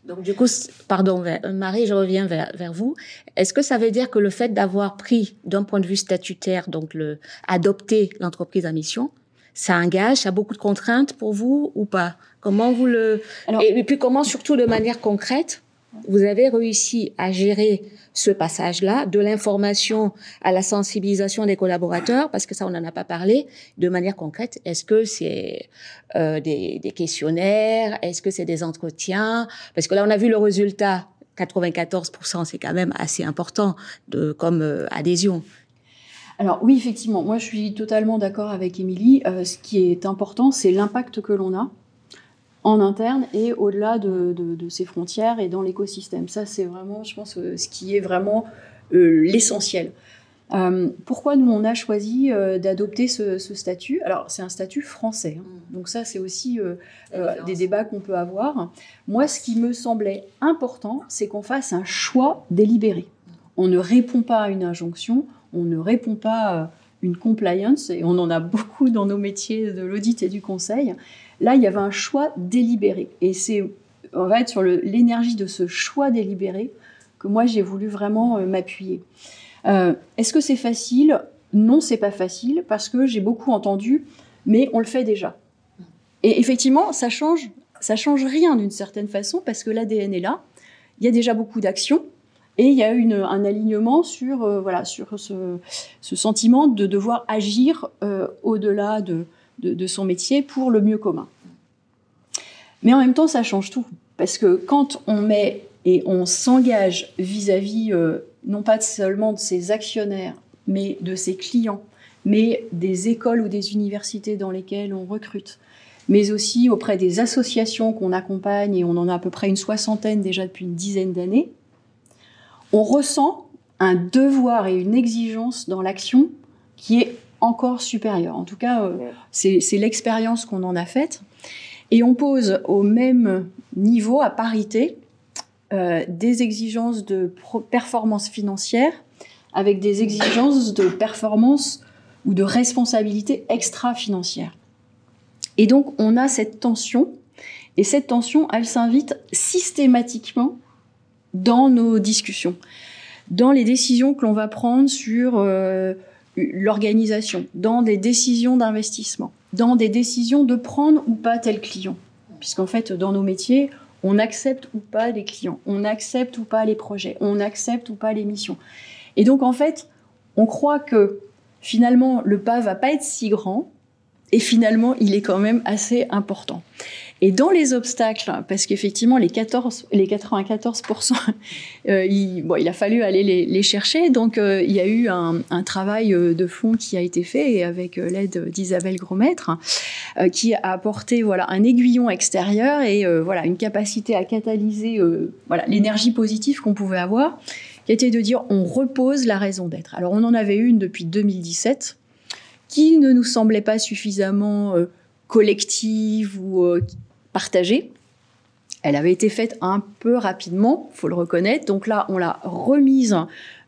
Donc du coup, pardon, Marie, je reviens vers, vers vous. Est-ce que ça veut dire que le fait d'avoir pris, d'un point de vue statutaire, donc le adopter l'entreprise à mission, ça engage, ça a beaucoup de contraintes pour vous ou pas? Comment vous le et puis comment surtout de manière concrète vous avez réussi à gérer ce passage-là, de l'information à la sensibilisation des collaborateurs, parce que ça, on n'en a pas parlé, de manière concrète. Est-ce que c'est euh, des, questionnaires? Est-ce que c'est des entretiens? Parce que là, on a vu le résultat, 94%, c'est quand même assez important de, comme euh, adhésion. Alors oui, effectivement, moi je suis totalement d'accord avec Émilie. Euh, ce qui est important, c'est l'impact que l'on a en interne et au-delà de, de, ces frontières et dans l'écosystème. Ça, c'est vraiment, je pense, euh, ce qui est vraiment euh, l'essentiel. Euh, pourquoi nous, on a choisi d'adopter ce, statut? Alors, c'est un statut français. Hein. Mm. Donc ça, c'est aussi des débats qu'on peut avoir. Moi, ce qui me semblait important, c'est qu'on fasse un choix délibéré. On ne répond pas à une injonction, on ne répond pas à une compliance, et on en a beaucoup dans nos métiers de l'audit et du conseil. Là, il y avait un choix délibéré. Et c'est en fait sur l'énergie de ce choix délibéré que moi j'ai voulu vraiment euh, m'appuyer. Euh, est-ce que c'est facile? Non, c'est pas facile parce que j'ai beaucoup entendu, mais on le fait déjà. Et effectivement, ça change, ça change rien d'une certaine façon parce que l'ADN est là. Il y a déjà beaucoup d'actions et il y a un alignement sur euh, voilà sur ce, sentiment de devoir agir au-delà de, de, son métier pour le mieux commun. Mais en même temps, ça change tout. Parce que quand on met et on s'engage vis-à-vis, euh, non pas seulement de ses actionnaires, mais de ses clients, mais des écoles ou des universités dans lesquelles on recrute, mais aussi auprès des associations qu'on accompagne, et on en a à peu près une soixantaine déjà depuis une dizaine d'années, on ressent un devoir et une exigence dans l'action qui est encore supérieur. En tout cas, euh, c'est l'expérience qu'on en a faite. Et on pose au même niveau, à parité, euh, des exigences de performance financière avec des exigences de performance ou de responsabilité extra-financière. Et donc, on a cette tension, et cette tension, elle s'invite systématiquement dans nos discussions, dans les décisions que l'on va prendre sur euh, l'organisation, dans des décisions d'investissement, dans des décisions de prendre ou pas tel client. Puisqu'en fait, dans nos métiers, on accepte ou pas les clients, on accepte ou pas les projets, on accepte ou pas les missions. Et donc, en fait, on croit que finalement, le pas va pas être si grand, et finalement, il est quand même assez important. Et dans les obstacles, parce qu'effectivement, les, 14, les 94%, euh, il, bon, il a fallu aller les, chercher. Donc, euh, il y a eu un, travail euh, de fond qui a été fait avec l'aide d'Isabelle Grosmaître, qui a apporté voilà, un aiguillon extérieur et voilà, une capacité à catalyser l'énergie positive qu'on pouvait avoir, qui était de dire on repose la raison d'être. Alors, on en avait une depuis 2017 qui ne nous semblait pas suffisamment collective ou partagée. Elle avait été faite un peu rapidement, faut le reconnaître. Donc là, on l'a remise,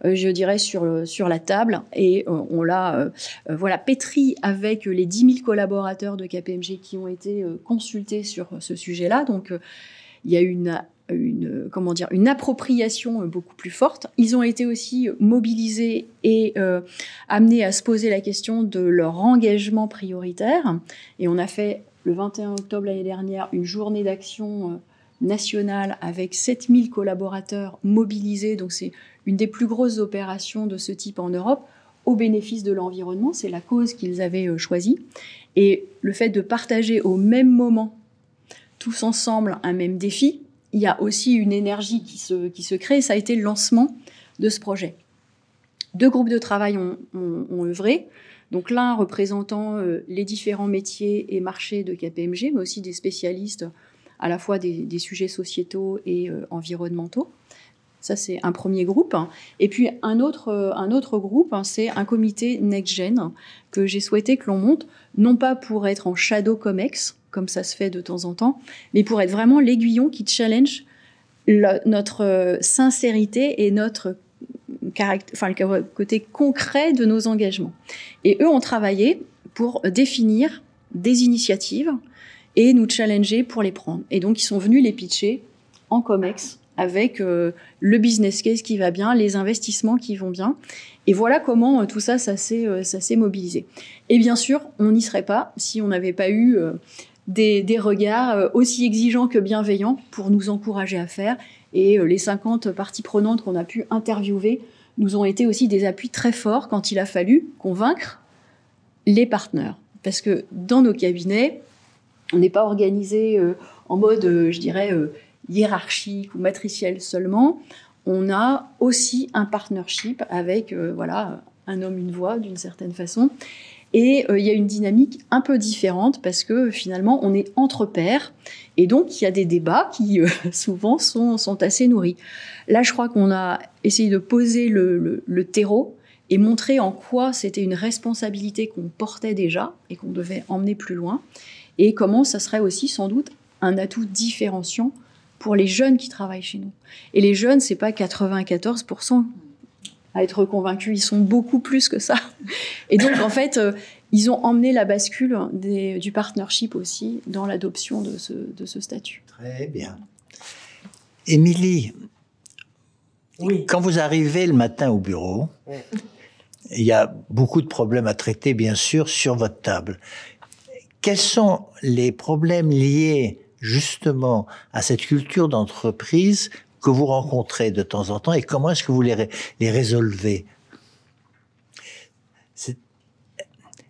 euh, je dirais, sur, sur la table et euh, on l'a euh, voilà pétri avec les 10 000 collaborateurs de KPMG qui ont été consultés sur ce sujet-là. Donc il y a une une comment dire une appropriation beaucoup plus forte. Ils ont été aussi mobilisés et amenés à se poser la question de leur engagement prioritaire. Et on a fait le 21 octobre l'année dernière une journée d'action euh, nationale avec 7000 collaborateurs mobilisés. Donc c'est une des plus grosses opérations de ce type en Europe au bénéfice de l'environnement. C'est la cause qu'ils avaient euh, choisie. Et le fait de partager au même moment, tous ensemble, un même défi, il y a aussi une énergie qui se, qui se crée. Ça a été le lancement de ce projet. Deux groupes de travail ont, œuvré. Donc l'un représentant euh, les différents métiers et marchés de KPMG, mais aussi des spécialistes à la fois des, sujets sociétaux et euh, environnementaux. Ça, c'est un premier groupe. Et puis un autre, euh, un autre groupe, hein, c'est un comité NextGen que j'ai souhaité que l'on monte, non pas pour être en shadow comex, comme ça se fait de temps en temps, mais pour être vraiment l'aiguillon qui challenge notre sincérité et notre le côté concret de nos engagements. Et eux ont travaillé pour définir des initiatives et nous challenger pour les prendre. Et donc, ils sont venus les pitcher en COMEX avec euh, le business case qui va bien, les investissements qui vont bien. Et voilà comment euh, tout ça, euh, ça s'est mobilisé. Et bien sûr, on n'y serait pas si on n'avait pas eu des, regards aussi exigeants que bienveillants pour nous encourager à faire. Et les 50 parties prenantes qu'on a pu interviewer nous ont été aussi des appuis très forts quand il a fallu convaincre les partenaires. Parce que dans nos cabinets, on n'est pas organisé euh, en mode, euh, je dirais, euh, hiérarchique ou matriciel seulement. On a aussi un partnership avec, voilà, un homme, une voix, d'une certaine façon. Et il y a une dynamique un peu différente parce que finalement, on est entre pairs. Et donc, il y a des débats qui souvent sont, assez nourris. Là, je crois qu'on a essayé de poser le, terreau et montrer en quoi c'était une responsabilité qu'on portait déjà et qu'on devait emmener plus loin, et comment ça serait aussi sans doute un atout différenciant pour les jeunes qui travaillent chez nous. Et les jeunes, c'est pas 94% à être convaincus, ils sont beaucoup plus que ça. Et donc, en fait, euh, ils ont emmené la bascule du partnership aussi dans l'adoption de ce, de ce statut. Très bien. Émilie, quand vous arrivez le matin au bureau, il y a beaucoup de problèmes à traiter, bien sûr, sur votre table. Quels sont les problèmes liés justement à cette culture d'entreprise que vous rencontrez de temps en temps et comment est-ce que vous les, les résolvez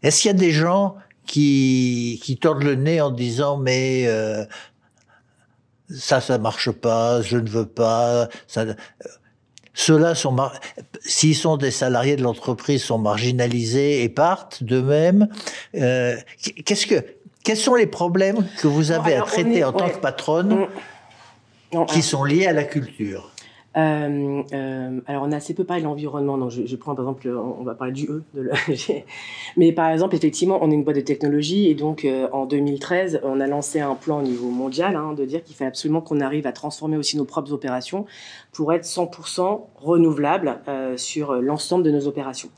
Est-ce qu'il y a des gens qui, qui tordent le nez en disant mais euh, ça ça marche pas, je ne veux pas, ça, ceux-là sont, s'ils sont des salariés de l'entreprise, sont marginalisés et partent d'eux-mêmes. Euh, qu'est-ce que, quels sont les problèmes que vous avez à traiter en tant que patronne qui sont liés à la culture? Euh, euh, alors, on a assez peu parlé de l'environnement. Donc, je, prends par exemple, on va parler du E. De Mais par exemple, effectivement, on est une boîte de technologie et donc euh, en 2013, on a lancé un plan au niveau mondial hein, de dire qu'il fallait absolument qu'on arrive à transformer aussi nos propres opérations pour être 100% renouvelable sur l'ensemble de nos opérations.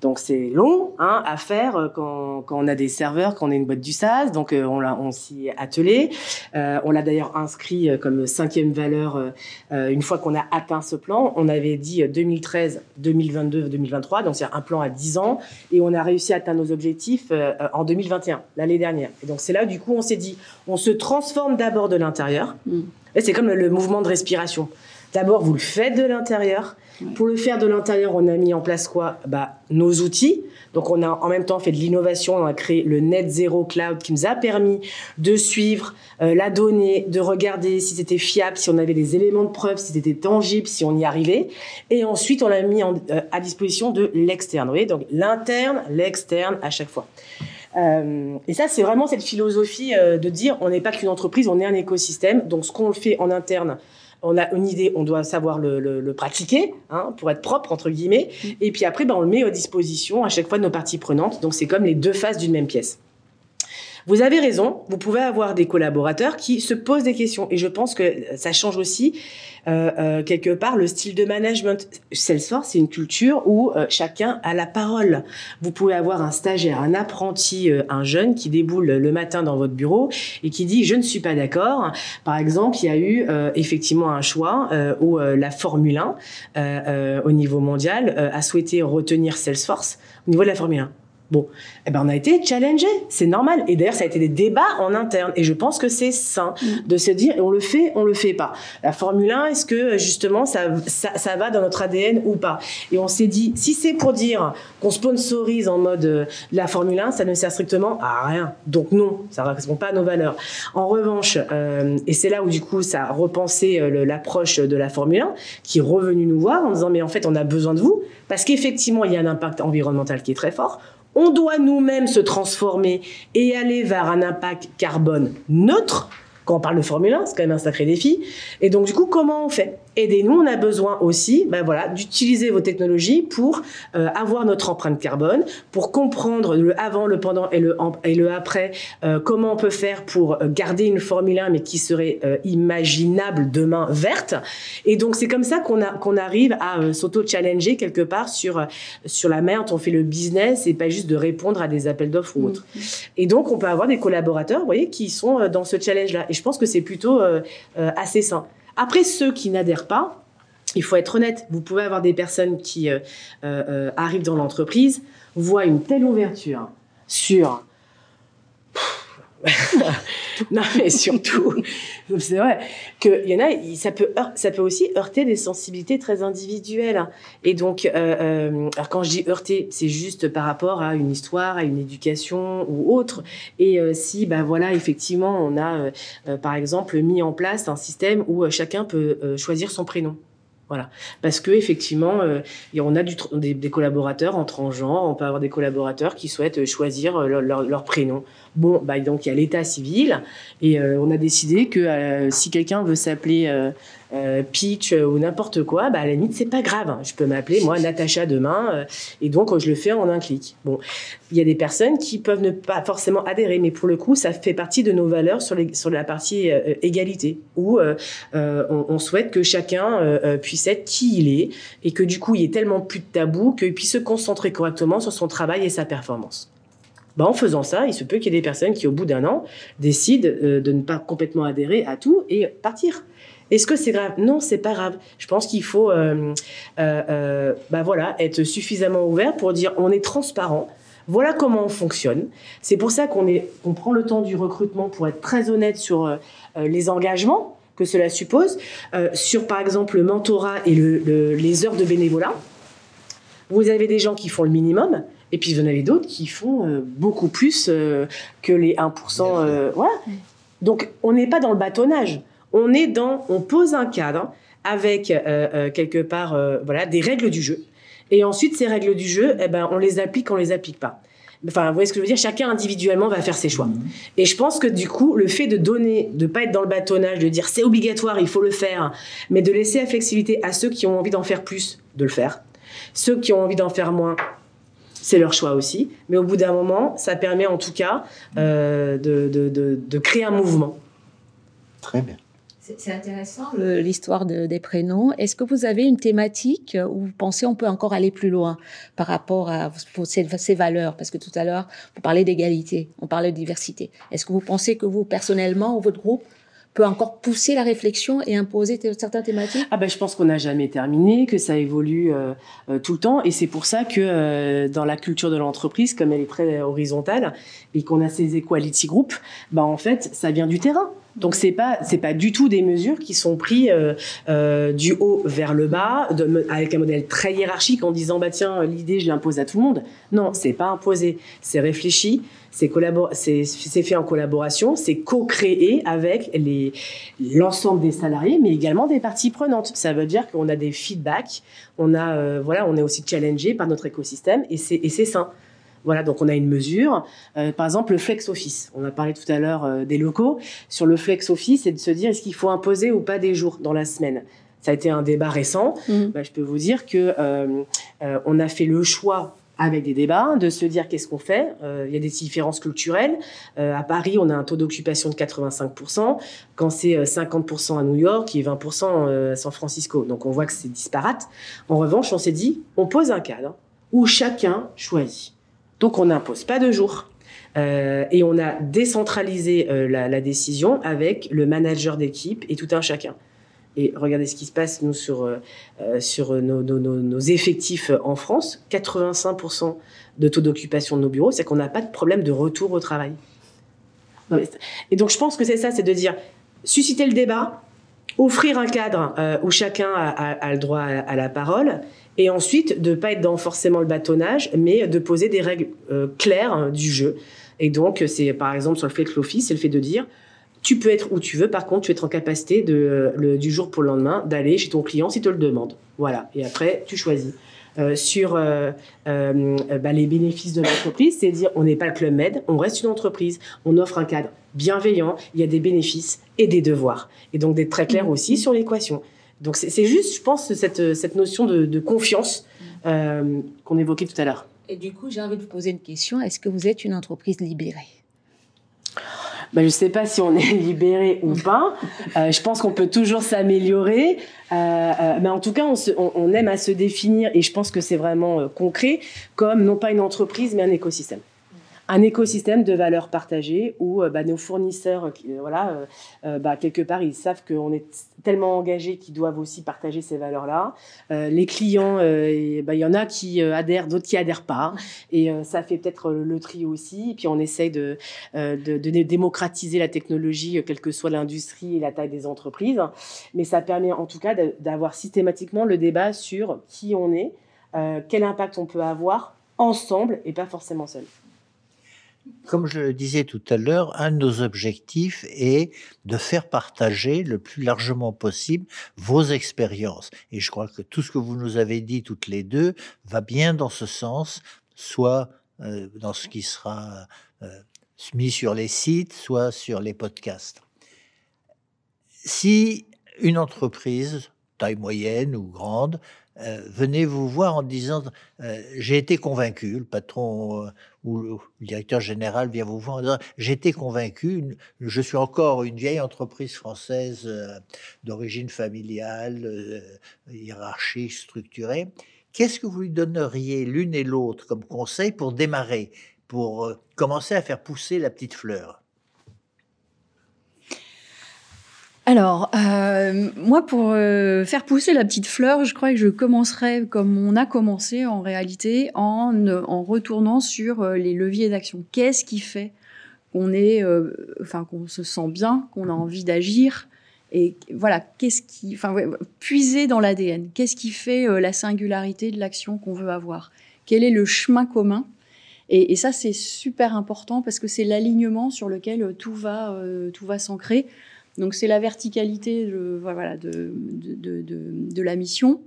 Donc c'est long hein, à faire euh, quand, quand, on a des serveurs, quand on est une boîte du SaaS. Donc euh, on, l'a, on s'y est attelé. Euh, on l'a d'ailleurs inscrit comme cinquième valeur euh, une fois qu'on a atteint ce plan. On avait dit 2013, 2022, 2023. Donc c'est un plan à 10 ans. Et on a réussi à atteindre nos objectifs en 2021, l'année dernière. Et donc c'est là, du coup, on s'est dit, on se transforme d'abord de l'intérieur. Mm. Et c'est comme le mouvement de respiration. D'abord, vous le faites de l'intérieur. Pour le faire de l'intérieur, on a mis en place quoi? Bah, Nos outils. Donc, on a en même temps fait de l'innovation. On a créé le Net Zero Cloud qui nous a permis de suivre euh, la donnée, de regarder si c'était fiable, si on avait des éléments de preuve, si c'était tangible, si on y arrivait. Et ensuite, on l'a mis en, euh, à disposition de l'externe. Vous voyez Donc, l'interne, l'externe à chaque fois. Euh, et ça, c'est vraiment cette philosophie euh, de dire on n'est pas qu'une entreprise, on est un écosystème. Donc, ce qu'on fait en interne, on a une idée, on doit savoir le, le, le pratiquer hein, pour être propre entre guillemets. Mm. Et puis après, ben, on le met à disposition à chaque fois de nos parties prenantes. Donc c'est comme les deux faces d'une même pièce. Vous avez raison, vous pouvez avoir des collaborateurs qui se posent des questions et je pense que ça change aussi euh, euh, quelque part le style de management. Salesforce, c'est une culture où euh, chacun a la parole. Vous pouvez avoir un stagiaire, un apprenti, euh, un jeune qui déboule le matin dans votre bureau et qui dit je ne suis pas d'accord. Par exemple, il y a eu euh, effectivement un choix où la Formule 1 au niveau mondial a souhaité retenir Salesforce au niveau de la Formule 1. Bon, eh ben on a été challengé, c'est normal. Et d'ailleurs, ça a été des débats en interne. Et je pense que c'est sain mm. de se dire, on le fait, on le fait pas. La Formule 1, est-ce que justement ça, ça, ça, va dans notre ADN ou pas? Et on s'est dit, si c'est pour dire qu'on sponsorise en mode euh, la Formule 1, ça ne sert strictement à rien. Donc non, ça ne correspond pas à nos valeurs. En revanche, euh, et c'est là où du coup ça a repensé euh, l'approche de la Formule 1, qui est revenu nous voir en disant, mais en fait, on a besoin de vous, parce qu'effectivement, il y a un impact environnemental qui est très fort on doit nous-mêmes se transformer et aller vers un impact carbone neutre. Quand on parle de Formule 1, c'est quand même un sacré défi. Et donc, du coup, comment on fait? Aidez-nous. On a besoin aussi, ben voilà, d'utiliser vos technologies pour euh, avoir notre empreinte carbone, pour comprendre le avant, le pendant et le et le après. Euh, comment on peut faire pour garder une Formule 1 mais qui serait euh, imaginable demain verte. Et donc c'est comme ça qu'on a qu'on arrive à euh, s'auto-challenger quelque part sur sur la mer. On fait le business et pas juste de répondre à des appels d'offres ou autres. Mmh. Et donc on peut avoir des collaborateurs, vous voyez, qui sont dans ce challenge-là. Et je pense que c'est plutôt assez sain. Après, ceux qui n'adhèrent pas, il faut être honnête, vous pouvez avoir des personnes qui euh, euh, arrivent dans l'entreprise, voient une telle ouverture sur non, mais surtout, c'est vrai qu'il y en a, ça peut, ça peut aussi heurter des sensibilités très individuelles. Et donc, euh, euh, alors quand je dis heurter, c'est juste par rapport à une histoire, à une éducation ou autre. Et euh, si, bah voilà, effectivement, on a, euh, par exemple, mis en place un système où euh, chacun peut euh, choisir son prénom. Voilà, parce que effectivement, euh, on a des, des, collaborateurs en transgenre, on peut avoir des collaborateurs qui souhaitent choisir leur, leur, prénom. Bon, bah donc il y a l'état civil et euh, on a décidé que euh, si quelqu'un veut s'appeler euh, euh, Peach ou n'importe quoi, bah à la limite c'est pas grave. Je peux m'appeler moi Natacha demain et donc je le fais en un clic. Bon, il y a des personnes qui peuvent ne pas forcément adhérer, mais pour le coup ça fait partie de nos valeurs sur, les, sur la partie égalité où on, on, souhaite que chacun puisse être qui il est et que du coup il y ait tellement plus de tabous qu'il puisse se concentrer correctement sur son travail et sa performance. Bah, en faisant ça, il se peut qu'il y ait des personnes qui, au bout d'un an, décident euh, de ne pas complètement adhérer à tout et partir. Est-ce que c'est grave? Non, c'est pas grave. Je pense qu'il faut, euh, euh, euh, bah voilà, être suffisamment ouvert pour dire on est transparent. Voilà comment on fonctionne. C'est pour ça qu'on est, on prend le temps du recrutement pour être très honnête sur euh, les engagements que cela suppose, sur par exemple le mentorat et le, le, les heures de bénévolat. Vous avez des gens qui font le minimum, et puis vous en avez d'autres qui font beaucoup plus que les 1%. Euh, voilà. Donc on n'est pas dans le bâtonnage. On est dans, on pose un cadre avec quelque part voilà des règles du jeu. Et ensuite ces règles du jeu, eh ben on les applique, on les applique pas. Enfin, vous voyez ce que je veux dire? Chacun individuellement va faire ses choix. Et je pense que du coup, le fait de donner, de pas être dans le bâtonnage, de dire c'est obligatoire, il faut le faire, mais de laisser la flexibilité à ceux qui ont envie d'en faire plus, de le faire. Ceux qui ont envie d'en faire moins, c'est leur choix aussi. Mais au bout d'un moment, ça permet en tout cas euh, de, de, de, de créer un mouvement. Très bien. C'est intéressant l'histoire de, des prénoms. Est-ce que vous avez une thématique où vous pensez on peut encore aller plus loin par rapport à ces, ces valeurs? Parce que tout à l'heure, vous parlez d'égalité, on parlait de diversité. Est-ce que vous pensez que vous, personnellement, ou votre groupe, peut encore pousser la réflexion et imposer certaines thématiques? Ah ben, je pense qu'on n'a jamais terminé, que ça évolue euh, euh, tout le temps, et c'est pour ça que euh, dans la culture de l'entreprise, comme elle est très horizontale et qu'on a ces equality groups, bah en fait, ça vient du terrain. Donc c'est pas c'est pas du tout des mesures qui sont prises euh, euh, du haut vers le bas avec un modèle très hiérarchique en disant bah tiens l'idée je l'impose à tout le monde. Non, c'est pas imposé, c'est réfléchi, c'est c'est fait en collaboration, c'est co-créé avec l'ensemble des salariés mais également des parties prenantes. Ça veut dire qu'on a des feedbacks, on a euh, voilà, on est aussi challengé par notre écosystème et c'est et c'est sain. Voilà, donc on a une mesure. Euh, par exemple, le flex office. On a parlé tout à l'heure euh, des locaux. Sur le flex office, c'est de se dire est-ce qu'il faut imposer ou pas des jours dans la semaine? Ça a été un débat récent. Mmh. Bah, je peux vous dire que euh, euh, on a fait le choix avec des débats, de se dire qu'est-ce qu'on fait? Euh, il y a des différences culturelles. Euh, à Paris, on a un taux d'occupation de 85%, quand c'est euh, 50% à New York et 20% euh, à San Francisco. Donc on voit que c'est disparate. En revanche, on s'est dit, on pose un cadre où chacun choisit. Donc on n'impose pas de jour. Euh, et on a décentralisé euh, la, la décision avec le manager d'équipe et tout un chacun. Et regardez ce qui se passe, nous, sur, euh, sur nos, nos, nos, nos effectifs en France. 85% de taux d'occupation de nos bureaux, c'est qu'on n'a pas de problème de retour au travail. Et donc, je pense que c'est ça, c'est de dire, susciter le débat, offrir un cadre euh, où chacun a, le droit à, la parole, et ensuite de pas être dans forcément le bâtonnage, mais de poser des règles euh, claires hein, du jeu. Et donc, c'est par exemple sur le flex office, c'est le fait de dire, tu peux être où tu veux, par contre, tu es en capacité du jour pour le lendemain d'aller chez ton client s'il te le demande. Voilà. Et après, tu choisis. Euh, sur bah, les bénéfices de l'entreprise, c'est dire on n'est pas le Club Med, on reste une entreprise, on offre un cadre bienveillant, il y a des bénéfices et des devoirs. Et donc d'être très clair aussi sur l'équation. Donc c'est juste, je pense, cette, cette notion de, de confiance euh, qu'on évoquait tout à l'heure. Et du coup, j'ai envie de vous poser une question. Est-ce que vous êtes une entreprise libérée? Ben, je ne sais pas si on est libéré ou pas. Euh, je pense qu'on peut toujours s'améliorer. Euh, euh, mais en tout cas, on, se- on- on aime à se définir, et je pense que c'est vraiment concret, comme non pas une entreprise, mais un écosystème. Un écosystème de valeurs partagées où euh, bah, nos fournisseurs, euh, euh, voilà, bah, quelque part, ils savent qu'on est tellement engagés qu'ils doivent aussi partager ces valeurs-là. Les clients, bah, il y en a qui adhèrent, d'autres qui adhèrent pas. Et ça fait peut-être le, tri aussi. Et puis on essaye de, de, de dé- démocratiser la technologie, quelle que soit l'industrie et la taille des entreprises. Mais ça permet en tout cas d'avoir systématiquement le débat sur qui on est, quel impact on peut avoir ensemble et pas forcément seul. Comme je le disais tout à l'heure, un de nos objectifs est de faire partager le plus largement possible vos expériences. Et je crois que tout ce que vous nous avez dit toutes les deux va bien dans ce sens, soit euh, dans ce qui sera euh, mis sur les sites, soit sur les podcasts. Si une entreprise, taille moyenne ou grande, euh, venait vous voir en disant euh, j'ai été convaincu, le patron euh, ou le, directeur général vient vous voir en disant j'ai été convaincu, je suis encore une vieille entreprise française d'origine familiale, hiérarchique, structurée. Qu'est-ce que vous lui donneriez l'une et l'autre comme conseil pour démarrer, pour commencer à faire pousser la petite fleur? Alors, euh, moi, pour euh, faire pousser la petite fleur, je crois que je commencerai comme on a commencé en réalité, en, euh, retournant sur les leviers d'action. Qu'est-ce qui fait qu'on est, enfin, qu'on se sent bien, qu'on a envie d'agir et voilà, qu'est-ce qui, enfin, puiser dans l'ADN. Qu'est-ce qui fait la singularité de l'action qu'on veut avoir? Quel est le chemin commun? Et, ça, c'est super important parce que c'est l'alignement sur lequel tout va, tout va s'ancrer. Donc c'est la verticalité de, la mission.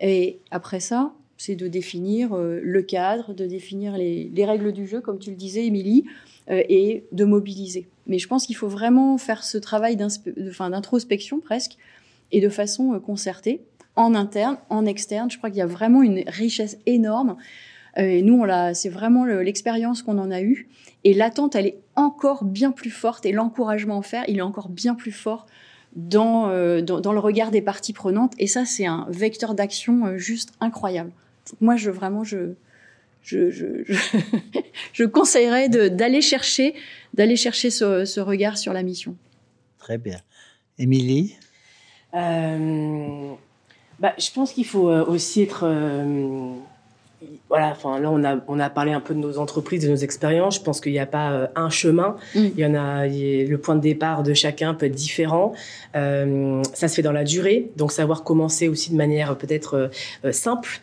Et après ça, C'est de définir le cadre, de définir les, règles du jeu, comme tu le disais, Émilie, et de mobiliser. Mais je pense qu'il faut vraiment faire ce travail d'introspection presque, et de façon concertée, en interne, en externe. Je crois qu'il y a vraiment une richesse énorme. Et nous, c'est vraiment l'expérience qu'on en a eue. Et l'attente, elle est encore bien plus forte et l'encouragement à faire, il est encore bien plus fort dans, euh, dans, le regard des parties prenantes. Et ça, c'est un vecteur d'action euh, juste incroyable. Moi, je vraiment, je, je, je, je, conseillerais d'aller chercher, d'aller chercher ce, ce, regard sur la mission. Très bien. Émilie? Euh, bah, Je pense qu'il faut aussi être voilà, enfin là on a on a parlé un peu de nos entreprises, de nos expériences. Je pense qu'il n'y a pas euh, un chemin. Mm. Il y en a. le point de départ de chacun peut être différent. Euh, ça se fait dans la durée, donc savoir commencer aussi de manière peut-être euh, simple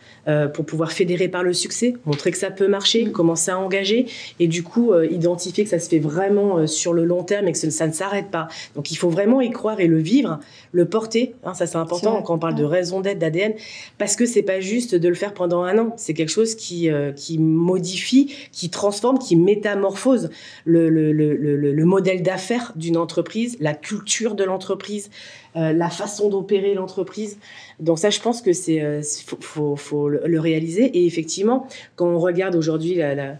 pour pouvoir fédérer par le succès, montrer que ça peut marcher, mm. commencer à engager et du coup identifier que ça se fait vraiment sur le long terme et que ça ne s'arrête pas. Donc il faut vraiment y croire et le vivre, le porter. Hein, ça c'est important quand on parle de raison d'être, d'ADN, parce que c'est pas juste de le faire pendant un an. C'est quelque chose qui, euh, qui modifie, qui transforme, qui métamorphose le, le, le, le modèle d'affaires d'une entreprise, la culture de l'entreprise, euh, la façon d'opérer l'entreprise. Donc ça, je pense que c'est euh, faut, faut, le réaliser. Et effectivement, quand on regarde aujourd'hui la, la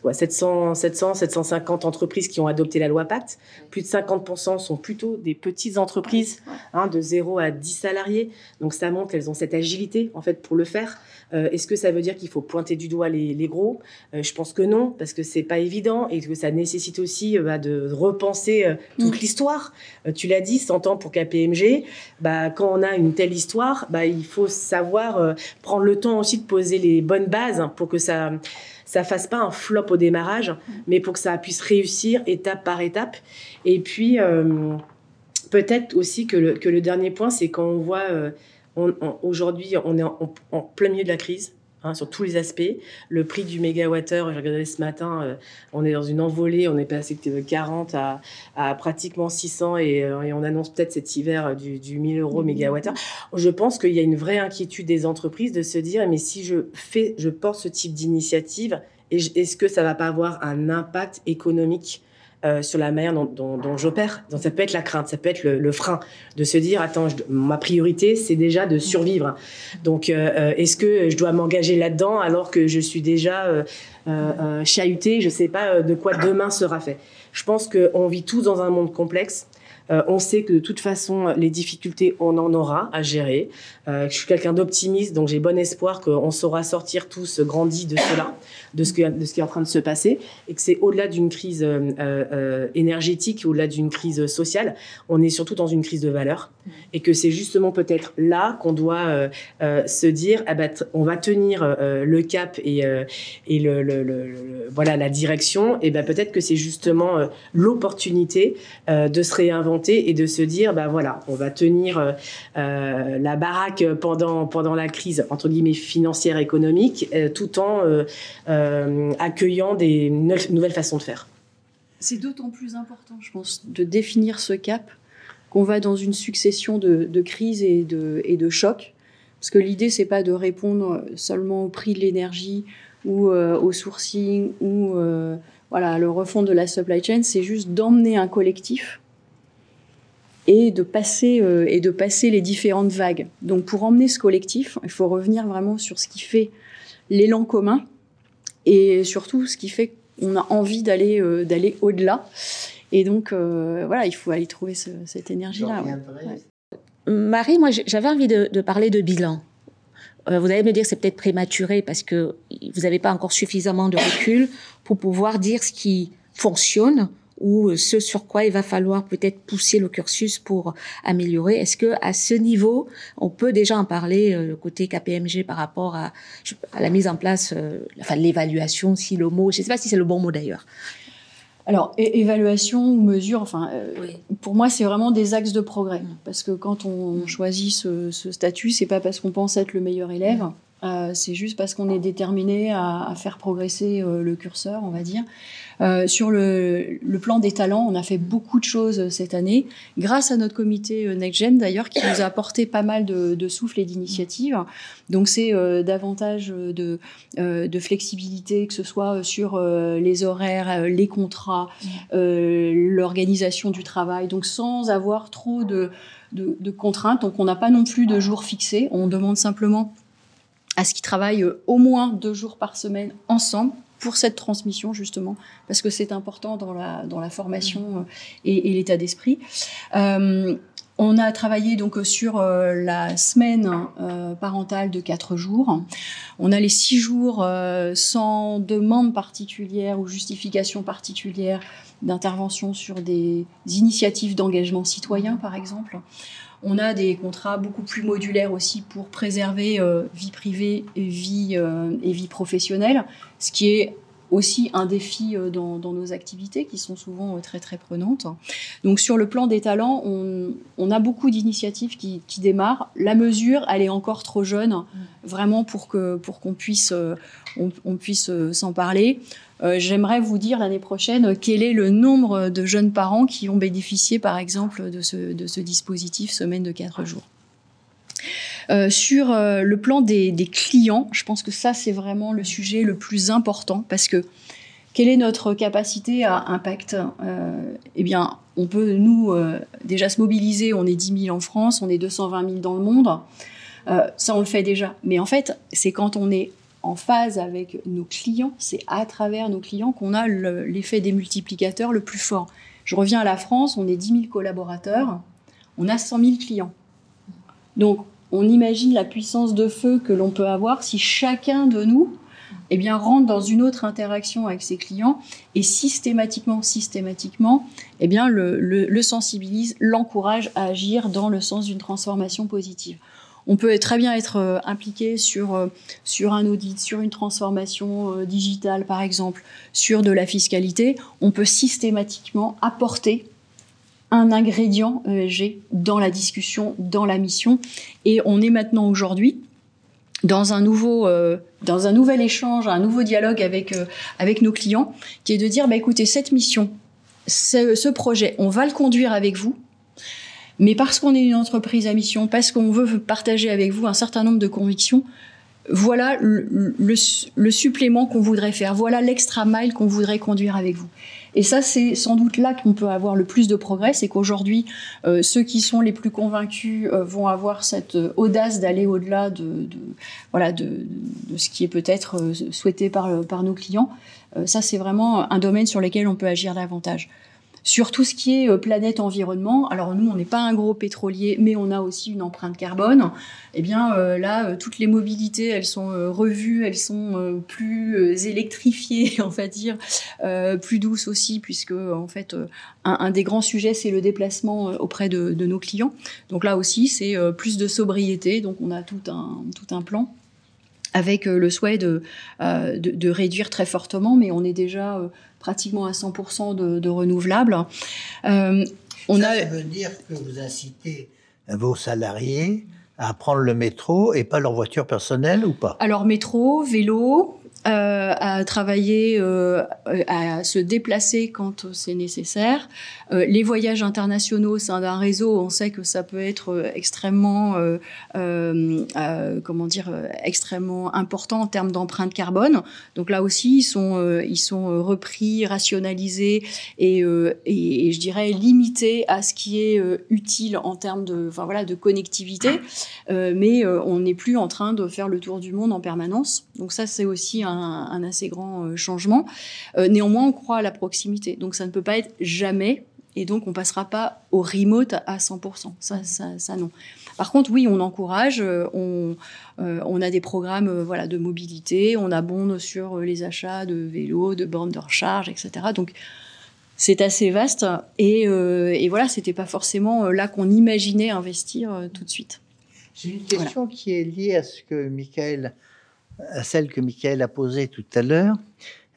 quoi, 700, 700, 750 entreprises qui ont adopté la loi Pacte. Plus de 50% sont plutôt des petites entreprises, hein, de 0 à 10 salariés. Donc ça montre qu'elles ont cette agilité en fait pour le faire. Euh, est-ce que ça veut dire qu'il faut pointer du doigt les, gros? Euh, Je pense que non, parce que c'est pas évident et que ça nécessite aussi euh, bah, de repenser toute mm. l'histoire. tu l'as dit, 100 ans pour KPMG. Bah, quand on a une telle histoire, bah, il faut savoir prendre le temps aussi de poser les bonnes bases pour que ça ça fasse pas un flop au démarrage, mm. mais pour que ça puisse réussir étape par étape. Et puis peut-être aussi que le, que le dernier point, c'est quand on voit Aujourd'hui, on est en, plein milieu de la crise. Hein, sur tous les aspects. Le prix du mégawattheure, j'ai regardé ce matin, euh, on est dans une envolée, on est passé de 40 à, pratiquement 600 et, euh, et on annonce peut-être cet hiver euh, du, du 1000 euros mégawattheure. Je pense qu'il y a une vraie inquiétude des entreprises de se dire, mais si je fais, je porte ce type d'initiative, est-ce que ça va pas avoir un impact économique euh, sur la manière dont, dont, j'opère. Donc ça peut être la crainte, ça peut être le, le de se dire attends, ma priorité c'est déjà de survivre. Donc euh, euh, est-ce que je dois m'engager là-dedans alors que je suis déjà euh, chahuté, je sais pas de quoi demain sera fait. Je pense qu'on vit tous dans un monde complexe. On sait que de toute façon, les difficultés, on en aura à gérer. je suis quelqu'un d'optimiste, donc j'ai bon espoir qu'on saura sortir tous grandis de cela de ce, qui, est en train de se passer et que c'est au-delà d'une crise euh, euh, énergétique, au-delà d'une crise sociale, on est surtout dans une crise de valeur et que c'est justement peut-être là qu'on doit euh, se dire ah bah, on va tenir le cap et, et le, le, le, voilà la direction et ben peut-être que c'est justement l'opportunité de se réinventer et de se dire bah voilà on va tenir la baraque pendant pendant la crise entre guillemets financière économique tout en euh, accueillant des nouvelles façons de faire. C'est d'autant plus important, je pense, de définir ce cap qu'on va dans une succession de, crises et de, et de chocs. Parce que l'idée, c'est pas de répondre seulement au prix de l'énergie ou euh, au sourcing ou euh, voilà, le refond de la supply chain, c'est juste d'emmener un collectif et de passer et de passer les différentes vagues. Donc pour emmener ce collectif, il faut revenir vraiment sur ce qui fait l'élan commun et surtout ce qui fait qu'on a envie d'aller euh, d'aller au-delà. Et donc euh, voilà, il faut aller trouver cette énergie-là. Marie, moi j'avais envie de, parler de bilan. Euh, vous allez me dire que c'est peut-être prématuré parce que vous n'avez pas encore suffisamment de recul pour pouvoir dire ce qui fonctionne ou euh, ce sur quoi il va falloir peut-être pousser le cursus pour améliorer. Est-ce que à ce niveau, on peut déjà en parler euh, le côté KPMG par rapport à, la mise en place, euh, enfin l'évaluation, si le mot, je ne sais pas si c'est le bon mot d'ailleurs. Alors, évaluation ou mesure, enfin, pour moi, c'est vraiment des axes de progrès. Parce que quand on choisit ce, ce statut, c'est pas parce qu'on pense être le meilleur élève. Euh, c'est juste parce qu'on est déterminé à, faire progresser euh, le curseur, on va dire. Euh, sur le, plan des talents, on a fait beaucoup de choses cette année, grâce à notre comité NextGen d'ailleurs, qui nous a apporté pas mal de, souffle et d'initiatives. Donc c'est davantage de, de, flexibilité, que ce soit sur les horaires, les contrats, l'organisation du travail, donc sans avoir trop de, de contraintes. Donc on n'a pas non plus de jours fixés, on demande simplement à ce qu'ils travaillent euh, au moins deux jours par semaine ensemble pour cette transmission justement parce que c'est important dans la dans la formation mmh. euh, et, l'état d'esprit. Euh, on a travaillé donc sur la semaine parentale de quatre jours. On a les six jours sans demande particulière ou justification particulière d'intervention sur des initiatives d'engagement citoyen, par exemple. On a des contrats beaucoup plus modulaires aussi pour préserver euh, vie privée et vie, euh, et vie professionnelle, ce qui est aussi un défi euh, dans, nos activités qui sont souvent très très prenantes. Donc sur le plan des talents, on, a beaucoup d'initiatives qui, démarrent. La mesure, elle est encore trop jeune, vraiment pour que pour qu'on puisse on puisse s'en parler. Euh, j'aimerais vous dire l'année prochaine quel est le nombre de jeunes parents qui ont bénéficié, par exemple, de ce, dispositif semaine de 4 jours. Euh, sur euh, le plan des, clients, je pense que ça, c'est vraiment le sujet le plus important parce que quelle est notre capacité à impact Eh bien, on peut, nous, déjà se mobiliser. On est 10 000 en France, on est 220 000 dans le monde. ça, on le fait déjà. Mais en fait, c'est quand on est en phase avec nos clients, c'est à travers nos clients qu'on a l'effet des multiplicateurs le plus fort. Je reviens à la France, on est 10 000 collaborateurs, on a 100 000 clients. Donc, on imagine la puissance de feu que l'on peut avoir si chacun de nous eh bien, rentre dans une autre interaction avec ses clients et systématiquement, systématiquement, eh bien, le sensibilise, l'encourage à agir dans le sens d'une transformation positive. On peut très bien être euh, impliqué sur, euh, sur un audit, sur une transformation euh, digitale par exemple, sur de la fiscalité. On peut systématiquement apporter un ingrédient ESG dans la discussion, dans la mission. Et on est maintenant aujourd'hui dans un nouvel échange, un nouveau dialogue avec avec nos clients, qui est de dire bah écoutez cette mission, ce projet, on va le conduire avec vous. Mais parce qu'on est une entreprise à mission, parce qu'on veut partager avec vous un certain nombre de convictions, voilà le, supplément qu'on voudrait faire, voilà l'extra mile qu'on voudrait conduire avec vous. Et ça, c'est sans doute là qu'on peut avoir le plus de progrès, c'est qu'aujourd'hui, euh, ceux qui sont les plus convaincus euh, vont avoir cette euh, audace d'aller au-delà de, voilà, de, ce qui est peut-être souhaité par, par nos clients. ça, c'est vraiment un domaine sur lequel on peut agir davantage. Sur tout ce qui est euh, planète environnement, alors nous on n'est pas un gros pétrolier, mais on a aussi une empreinte carbone. Eh bien euh, là, euh, toutes les mobilités, elles sont revues, elles sont plus électrifiées, on va dire, plus douces aussi, puisque en fait un, des grands sujets c'est le déplacement auprès de, nos clients. Donc là aussi c'est plus de sobriété, donc on a tout un tout un plan avec le souhait de, de, réduire très fortement, mais on est déjà pratiquement à 100% de, renouvelables. Euh, on ça, a... ça veut dire que vous incitez vos salariés à prendre le métro et pas leur voiture personnelle ou pas? Alors métro, vélo, euh, à travailler, euh, à se déplacer quand c'est nécessaire. Euh, les voyages internationaux au sein d'un réseau, on sait que ça peut être extrêmement, comment dire, extrêmement important en termes d'empreinte carbone. Donc là aussi, ils sont, ils sont repris, rationalisés et, et, je dirais limités à ce qui est utile en termes de, enfin voilà, de connectivité. mais on n'est plus en train de faire le tour du monde en permanence. Donc ça, c'est aussi un un, assez grand euh, changement. Euh, néanmoins, on croit à la proximité. Donc ça ne peut pas être jamais et donc on passera pas au remote à 100%. Ça, ça, ça non. Par contre, oui, on encourage, euh, on, a des programmes voilà, de mobilité, on abonde sur les achats de vélos, de bornes de recharge, etc. Donc, c'est assez vaste et, et voilà, c'était pas forcément là qu'on imaginait investir tout de suite. J'ai une question qui est liée à ce que Michael à celle que Michael a posée tout à l'heure,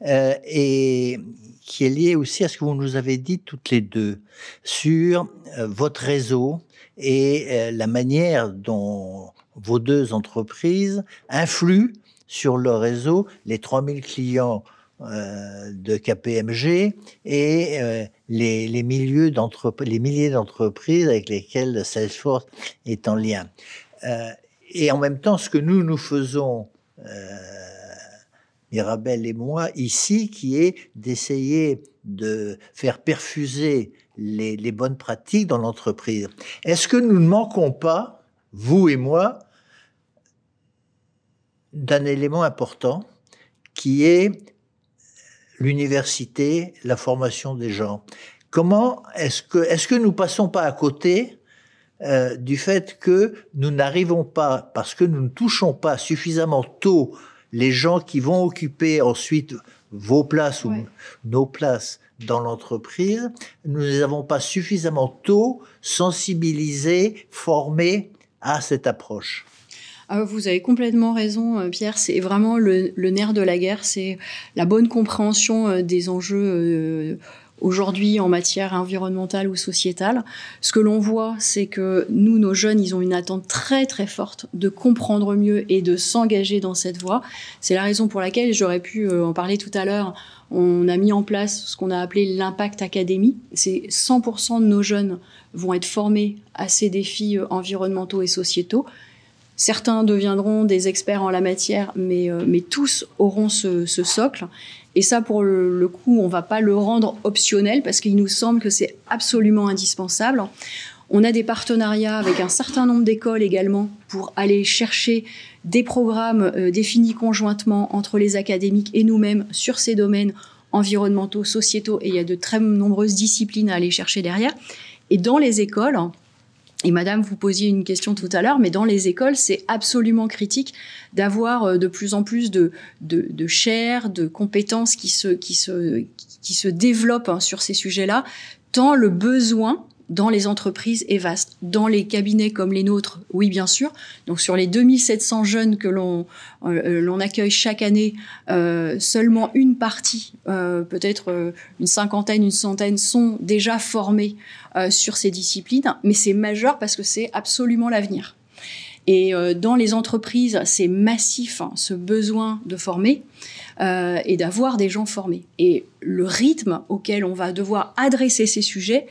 euh, et qui est liée aussi à ce que vous nous avez dit toutes les deux sur euh, votre réseau et euh, la manière dont vos deux entreprises influent sur le réseau, les 3000 clients de KPMG et les, les, milieux les milliers d'entreprises avec lesquelles Salesforce est en lien. Et en même temps, ce que nous, nous faisons, Mirabel et moi, ici, qui est d'essayer de faire perfuser les, les bonnes pratiques dans l'entreprise. Est-ce que nous ne manquons pas, vous et moi, d'un élément important qui est l'université, la formation des gens? Comment est-ce que, est-ce que nous passons pas à côté euh, du fait que nous n'arrivons pas, parce que nous ne touchons pas suffisamment tôt les gens qui vont occuper ensuite vos places ou nos places dans l'entreprise, nous ne les avons pas suffisamment tôt sensibilisés, formés à cette approche. Ah, vous avez complètement raison, euh, Pierre. C'est vraiment le, nerf de la guerre, c'est la bonne compréhension euh, des enjeux euh, aujourd'hui en matière environnementale ou sociétale. Ce que l'on voit, c'est que nous, nos jeunes, ils ont une attente très très forte de comprendre mieux et de s'engager dans cette voie. C'est la raison pour laquelle j'aurais pu en parler tout à l'heure. On a mis en place ce qu'on a appelé l'impact académie. C'est 100% de nos jeunes vont être formés à ces défis environnementaux et sociétaux. Certains deviendront des experts en la matière, mais, euh, mais tous auront ce, socle. Et ça, pour le, coup, on va pas le rendre optionnel parce qu'il nous semble que c'est absolument indispensable. On a des partenariats avec un certain nombre d'écoles également pour aller chercher des programmes euh, définis conjointement entre les académiques et nous-mêmes sur ces domaines environnementaux, sociétaux, et il y a de très nombreuses disciplines à aller chercher derrière. Et dans les écoles, et Madame, vous posiez une question tout à l'heure, mais dans les écoles, c'est absolument critique d'avoir euh, de plus en plus de, de, de chair, de compétences qui se développent hein, sur ces sujets-là, tant le besoin dans les entreprises est vaste. Dans les cabinets comme les nôtres, oui, bien sûr. Donc sur les 2700 jeunes que l'on euh, l'on accueille chaque année, euh, seulement une partie, euh, peut-être euh, une cinquantaine, une centaine, sont déjà formés euh, sur ces disciplines. Mais c'est majeur parce que c'est absolument l'avenir. Et dans les entreprises, c'est massif hein, ce besoin de former. et d'avoir des gens formés. Et le rythme auquel on va devoir adresser ces sujets,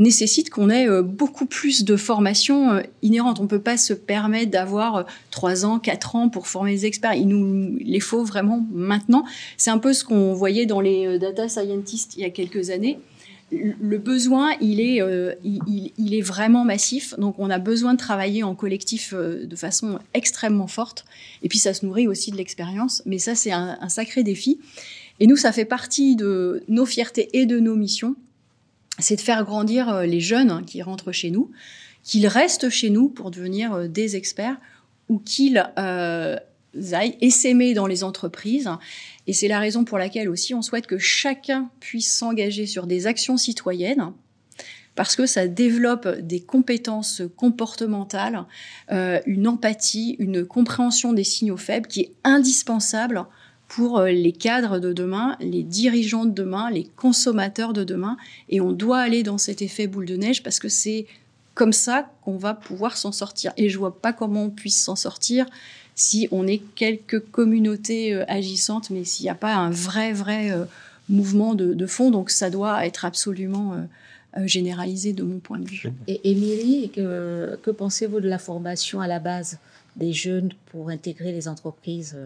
nécessite qu'on ait euh, beaucoup plus de formation euh, inhérente. On ne peut pas se permettre d'avoir euh, trois ans, quatre ans pour former les experts. Il nous les faut vraiment maintenant. C'est un peu ce qu'on voyait dans les data scientists il y a quelques années le besoin, il est, il, est vraiment massif. Donc, on a besoin de travailler en collectif de façon extrêmement forte. Et puis, ça se nourrit aussi de l'expérience. Mais ça, c'est un, sacré défi. Et nous, ça fait partie de nos fiertés et de nos missions c'est de faire grandir euh, les jeunes qui rentrent chez nous, qu'ils restent chez nous pour devenir euh, des experts ou qu'ils euh, aillent essaimer dans les entreprises. Et c'est la raison pour laquelle aussi on souhaite que chacun puisse s'engager sur des actions citoyennes parce que ça développe des compétences comportementales, une empathie, une compréhension des signaux faibles qui est indispensable pour euh, les cadres de demain, les dirigeants de demain, les consommateurs de demain. Et on doit aller dans cet effet boule de neige parce que c'est comme ça qu'on va pouvoir s'en sortir. Et je vois pas comment on puisse s'en sortir si on est quelques communautés euh, agissantes, mais s'il n'y a pas un vrai, vrai euh, mouvement de, fond. Donc ça doit être absolument généralisé de mon point de vue. Et Émilie, que, que pensez-vous de la formation à la base des jeunes pour intégrer les entreprises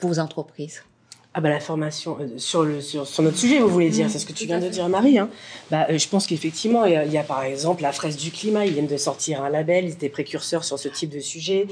vos entreprises ah bah la formation euh, sur le sur, sur, notre sujet vous voulez dire mmh, c'est ce que tu viens de dire Marie hein. bah, euh, je pense qu'effectivement il, y, a, par exemple la fraise du climat ils viennent de sortir un label ils étaient précurseurs sur ce type de sujet.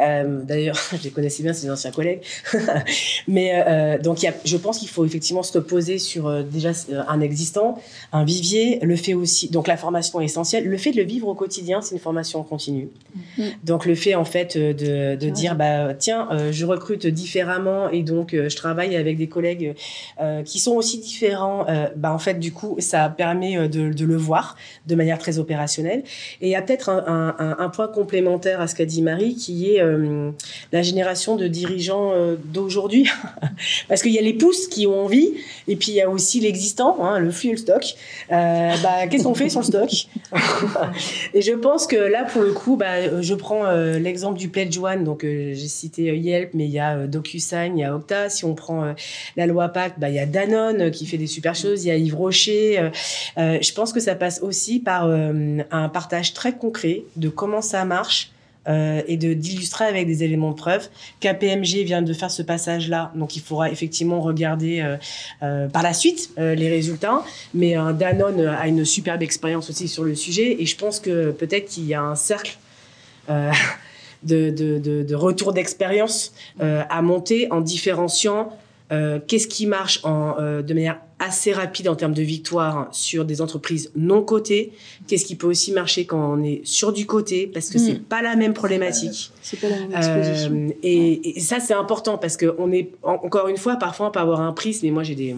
Euh, d'ailleurs je les connaissais bien c'est des anciens collègues. Mais donc y a, je pense qu'il faut effectivement se poser sur déjà un existant un vivier le fait aussi donc la formation est essentielle. Le fait de le vivre au quotidien c'est une formation continue mmh. donc le fait en fait de, de dire bah tiens je recrute différemment et donc je travaille avec des collègues euh, qui sont aussi différents, euh, bah, en fait, du coup, ça permet euh, de, le voir de manière très opérationnelle. Et il y a peut-être un, point complémentaire à ce qu'a dit Marie, qui est euh, la génération de dirigeants d'aujourd'hui. Parce qu'il y a les pousses qui ont envie, et puis il y a aussi l'existant, hein, le flux et le stock. bah, Qu'est-ce qu'on fait sur le stock? Et je pense que là, pour le coup, bah, je prends l'exemple du Pledge One, donc j'ai cité Yelp, mais il y a DocuSign, il y a Octa. Si on prend la loi Pacte, bah, il y a Danone qui fait des super choses, il y a Yves Rocher. Euh, euh, je pense que ça passe aussi par euh, un partage très concret de comment ça marche. et de d'illustrer avec des éléments de preuve. KPMG vient de faire ce passage-là, donc il faudra effectivement regarder par la suite les résultats. Mais Danone a une superbe expérience aussi sur le sujet, et je pense que peut-être qu'il y a un cercle. De, de, de, de, retour d'expérience à monter en différenciant euh, qu'est-ce qui marche en, euh, de manière assez rapide en termes de victoire sur des entreprises non cotées? Qu'est-ce qui peut aussi marcher quand on est sur du côté Parce que c'est hmm. pas la même problématique? C'est pas la même exposition. Euh, et, et, ça, c'est important parce que on est, encore une fois, parfois on peut avoir un prisme. Mais moi, j'ai des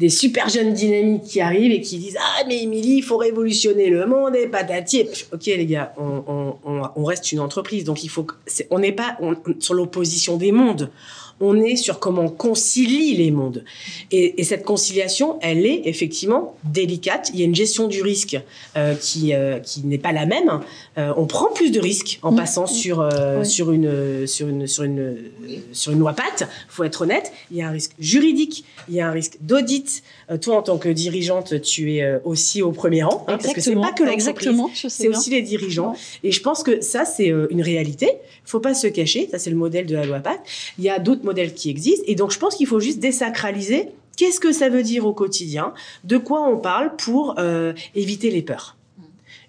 des super jeunes dynamiques qui arrivent et qui disent ah mais Émilie il faut révolutionner le monde et patati ok les gars on, on, on, on reste une entreprise donc il faut on n'est pas sur l'opposition des mondes on est sur comment on concilie les mondes. Et, cette conciliation, elle est effectivement délicate. Il y a une gestion du risque euh, qui, euh, qui n'est pas la même. Euh, on prend plus de risques en mmh. passant sur, sur, une, sur, une, sur, une, sur une loi PAT, faut être honnête. Il y a un risque juridique, il y a un risque d'audit. toi, en tant que dirigeante, tu es aussi au premier rang. Hein, parce que c'est pas que l'entreprise, c'est aussi les dirigeants. Et je pense que ça, c'est une réalité. faut pas se cacher. Ça, c'est le modèle de la loi PAT. Il y a d'autres qui existent. Et donc, je pense qu'il faut juste désacraliser qu'est-ce que ça veut dire au quotidien, de quoi on parle pour euh, éviter les peurs.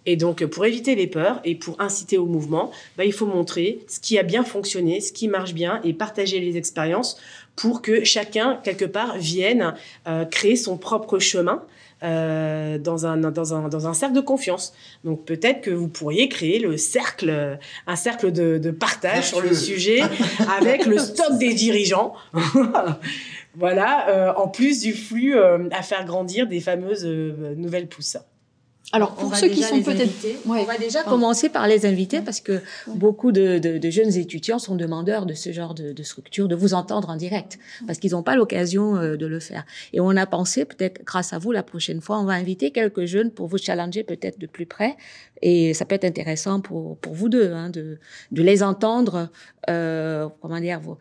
Et donc, pour éviter les peurs et pour inciter au mouvement, bah, il faut montrer ce qui a bien fonctionné, ce qui marche bien et partager les expériences pour que chacun, quelque part, vienne euh, créer son propre chemin euh, dans, un, dans, un, dans un cercle de confiance. Donc peut-être que vous pourriez créer le cercle, un cercle de, de partage sur le sujet avec le stock des dirigeants. voilà, euh, en plus du flux euh, à faire grandir des fameuses euh, nouvelles pousses. Alors pour ceux qui sont peut-être, on va déjà commencer par les invités parce que beaucoup de, de, de, jeunes étudiants sont demandeurs de ce genre de, de structure, de vous entendre en direct parce qu'ils n'ont pas l'occasion euh, de le faire. Et on a pensé peut-être grâce à vous la prochaine fois, on va inviter quelques jeunes pour vous challenger peut-être de plus près. Et ça peut être intéressant pour pour vous deux hein, de de les entendre, euh, comment dire, vous,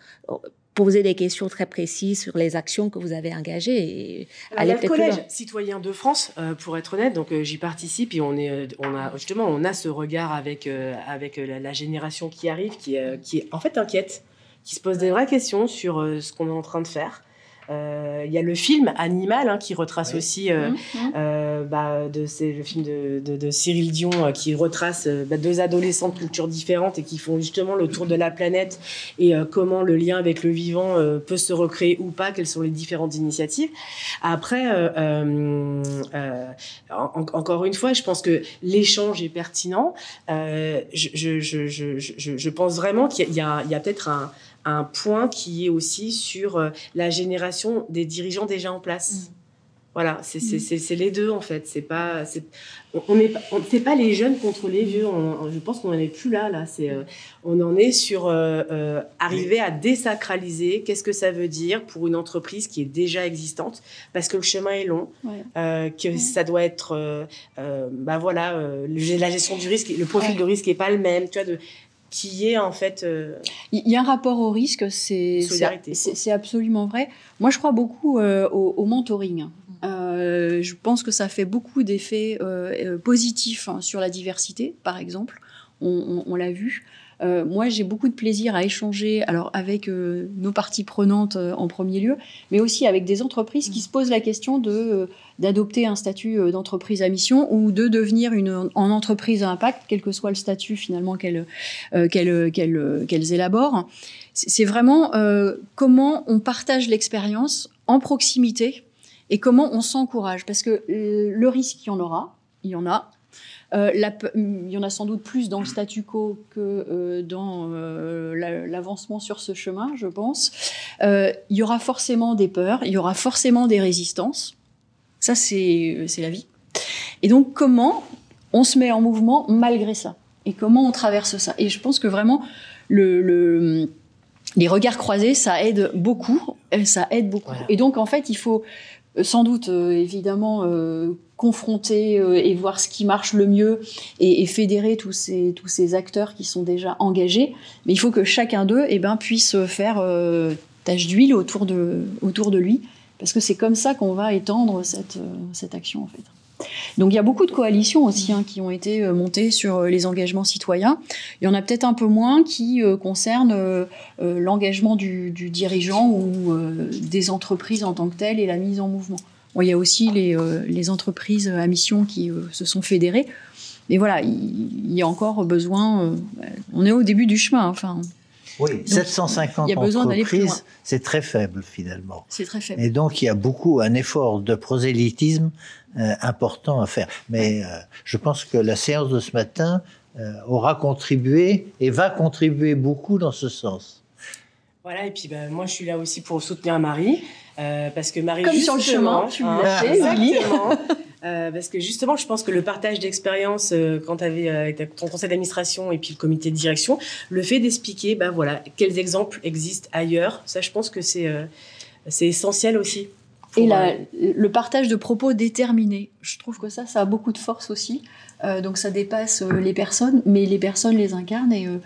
poser des questions très précises sur les actions que vous avez engagées. Et aller le collège citoyen de France, euh, pour être honnête, donc euh, j'y participe et on est, euh, on a justement, on a ce regard avec avec la, génération qui arrive, qui qui est en fait inquiète, qui se pose des vraies questions sur ce qu'on est en train de faire. Euh, il y a le film Animal hein, qui retrace aussi, euh, mmh, mmh. euh, bah, de, c'est le film de, de, de Cyril Dion qui retrace bah, deux adolescents de cultures différentes et qui font justement le tour de la planète et comment le lien avec le vivant peut se recréer ou pas, quelles sont les différentes initiatives. Après, en, encore une fois, je pense que l'échange est pertinent. je, je, je, je, je pense vraiment qu'il y a peut-être un un point qui est aussi sur euh, la génération des dirigeants déjà en place. Mm. Voilà, c'est mm. les deux en fait. C'est pas, on n'est c'est pas les jeunes contre les vieux. je pense qu'on n'en est plus là. Là, c'est, euh, on en est sur euh, arriver à désacraliser. Qu'est-ce que ça veut dire pour une entreprise qui est déjà existante? Parce que le chemin est long, que ça doit être, bah voilà, la gestion du risque, le profil de risque est pas le même. Tu vois, de qui est en fait. Euh, il y a un rapport au risque, c'est c'est absolument vrai. Moi, je crois beaucoup euh, au, mentoring. Euh, je pense que ça fait beaucoup d'effets positifs hein, sur la diversité, par exemple. on l'a vu. Euh, moi, j'ai beaucoup de plaisir à échanger, alors avec euh, nos parties prenantes euh, en premier lieu, mais aussi avec des entreprises qui se posent la question de d'adopter un statut d'entreprise à mission ou de devenir une en entreprise à impact, quel que soit le statut finalement qu'elles qu'elles qu'elles élaborent. C'est vraiment comment on partage l'expérience en proximité et comment on s'encourage, parce que le risque, il y en aura, il y en a. Euh, il y en a sans doute plus dans le statu quo que euh, dans l'avancement sur ce chemin, je pense. il y aura forcément des peurs, il y aura forcément des résistances. Ça, c'est la vie. Et donc, comment on se met en mouvement malgré ça? Et comment on traverse ça? Et je pense que vraiment, le, les regards croisés, ça aide beaucoup. Ça aide beaucoup. Et donc, en fait, il faut euh, sans doute, euh, évidemment, euh, confronter et voir ce qui marche le mieux et, fédérer tous ces, tous ces acteurs qui sont déjà engagés. Mais il faut que chacun d'eux eh ben, puisse faire tâche d'huile autour de, autour de lui, parce que c'est comme ça qu'on va étendre cette, cette action, en fait. Donc il y a beaucoup de coalitions aussi hein, qui ont été euh, montées sur euh, les engagements citoyens. Il y en a peut-être un peu moins qui euh, concernent l'engagement du, dirigeant ou des entreprises en tant que telles et la mise en mouvement. Il y a aussi les, entreprises à mission qui se sont fédérées. Mais voilà, il, y a encore besoin. on est au début du chemin. Enfin, oui, 750 il y a besoin entreprises, c'est très faible finalement. C'est très faible. Et donc il y a beaucoup un effort de prosélytisme euh, important à faire. Mais euh, je pense que la séance de ce matin euh, aura contribué et va contribuer beaucoup dans ce sens. Voilà, et puis bah, moi je suis là aussi pour soutenir Marie, parce que Marie Comme sur le chemin, tu hein, exactement. parce que justement, je pense que le partage d'expérience quand tu avais avec ton conseil d'administration et puis le comité de direction, le fait d'expliquer, bah voilà, quels exemples existent ailleurs, ça, je pense que c'est c'est essentiel aussi et le partage de propos déterminés. Je trouve que ça, ça a beaucoup de force aussi. Euh, donc ça dépasse euh, les personnes, mais les personnes les incarnent et euh,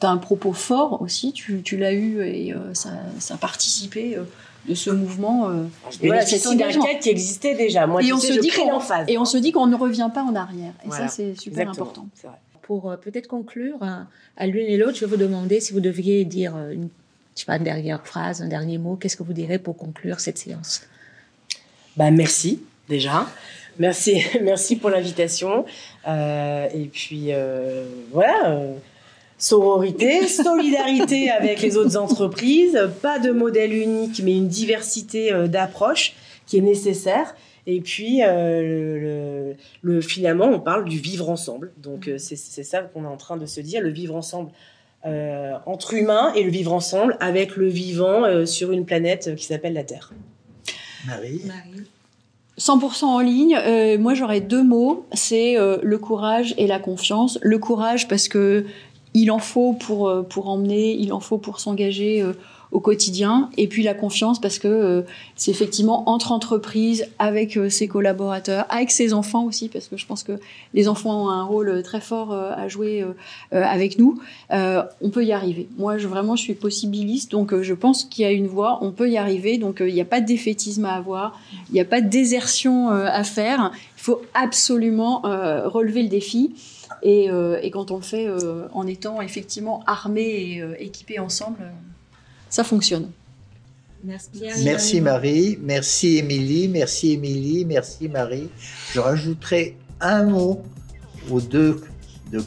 tu as un propos fort aussi, tu, tu l'as eu et ça, ça, a participé de ce mouvement. et voilà, c'est une qui existait déjà. Moi, et on se dit qu'on Et on se dit qu'on ne revient pas en arrière. Et ça, c'est super important. Pour peut-être conclure, à l'une et l'autre, je vais vous demander si vous deviez dire une, je sais pas, une dernière phrase, un dernier mot. Qu'est-ce que vous direz pour conclure cette séance? Bah, merci déjà. Merci, merci pour l'invitation. Euh, et puis euh, voilà, euh, sororité, solidarité avec les autres entreprises, pas de modèle unique, mais une diversité d'approches qui est nécessaire. Et puis, le, finalement, on parle du vivre ensemble. Donc, c'est ça qu'on est en train de se dire, le vivre ensemble entre humains et le vivre ensemble avec le vivant sur une planète qui s'appelle la Terre. Marie. 100% en ligne, euh, moi j'aurais deux mots, c'est euh, le courage et la confiance. Le courage parce que il en faut pour, euh, pour emmener, il en faut pour s'engager au quotidien. Et puis la confiance parce que euh, c'est effectivement entre entreprises, avec euh, ses collaborateurs, avec ses enfants aussi, parce que je pense que les enfants ont un rôle très fort euh, à jouer avec nous. on peut y arriver. Moi, je, vraiment, je suis possibiliste, donc je pense qu'il y a une voie, on peut y arriver. Donc il n'y a pas de défaitisme à avoir, il n'y a pas de désertion à faire. Il faut absolument relever le défi. Et, et, quand on le fait en étant effectivement armé et équipé ensemble, ça fonctionne. Merci, Marie, merci Émilie, merci Émilie, merci Marie. Je rajouterai un mot aux deux de,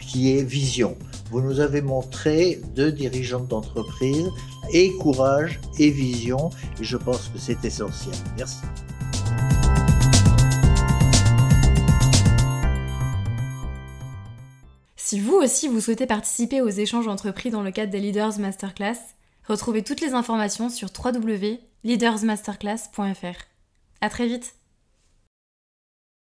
qui est vision. Vous nous avez montré deux dirigeantes d'entreprise et courage et vision et je pense que c'est essentiel. Merci. Si vous aussi vous souhaitez participer aux échanges entrepris dans le cadre des Leaders Masterclass, retrouvez toutes les informations sur www.leadersmasterclass.fr. À très vite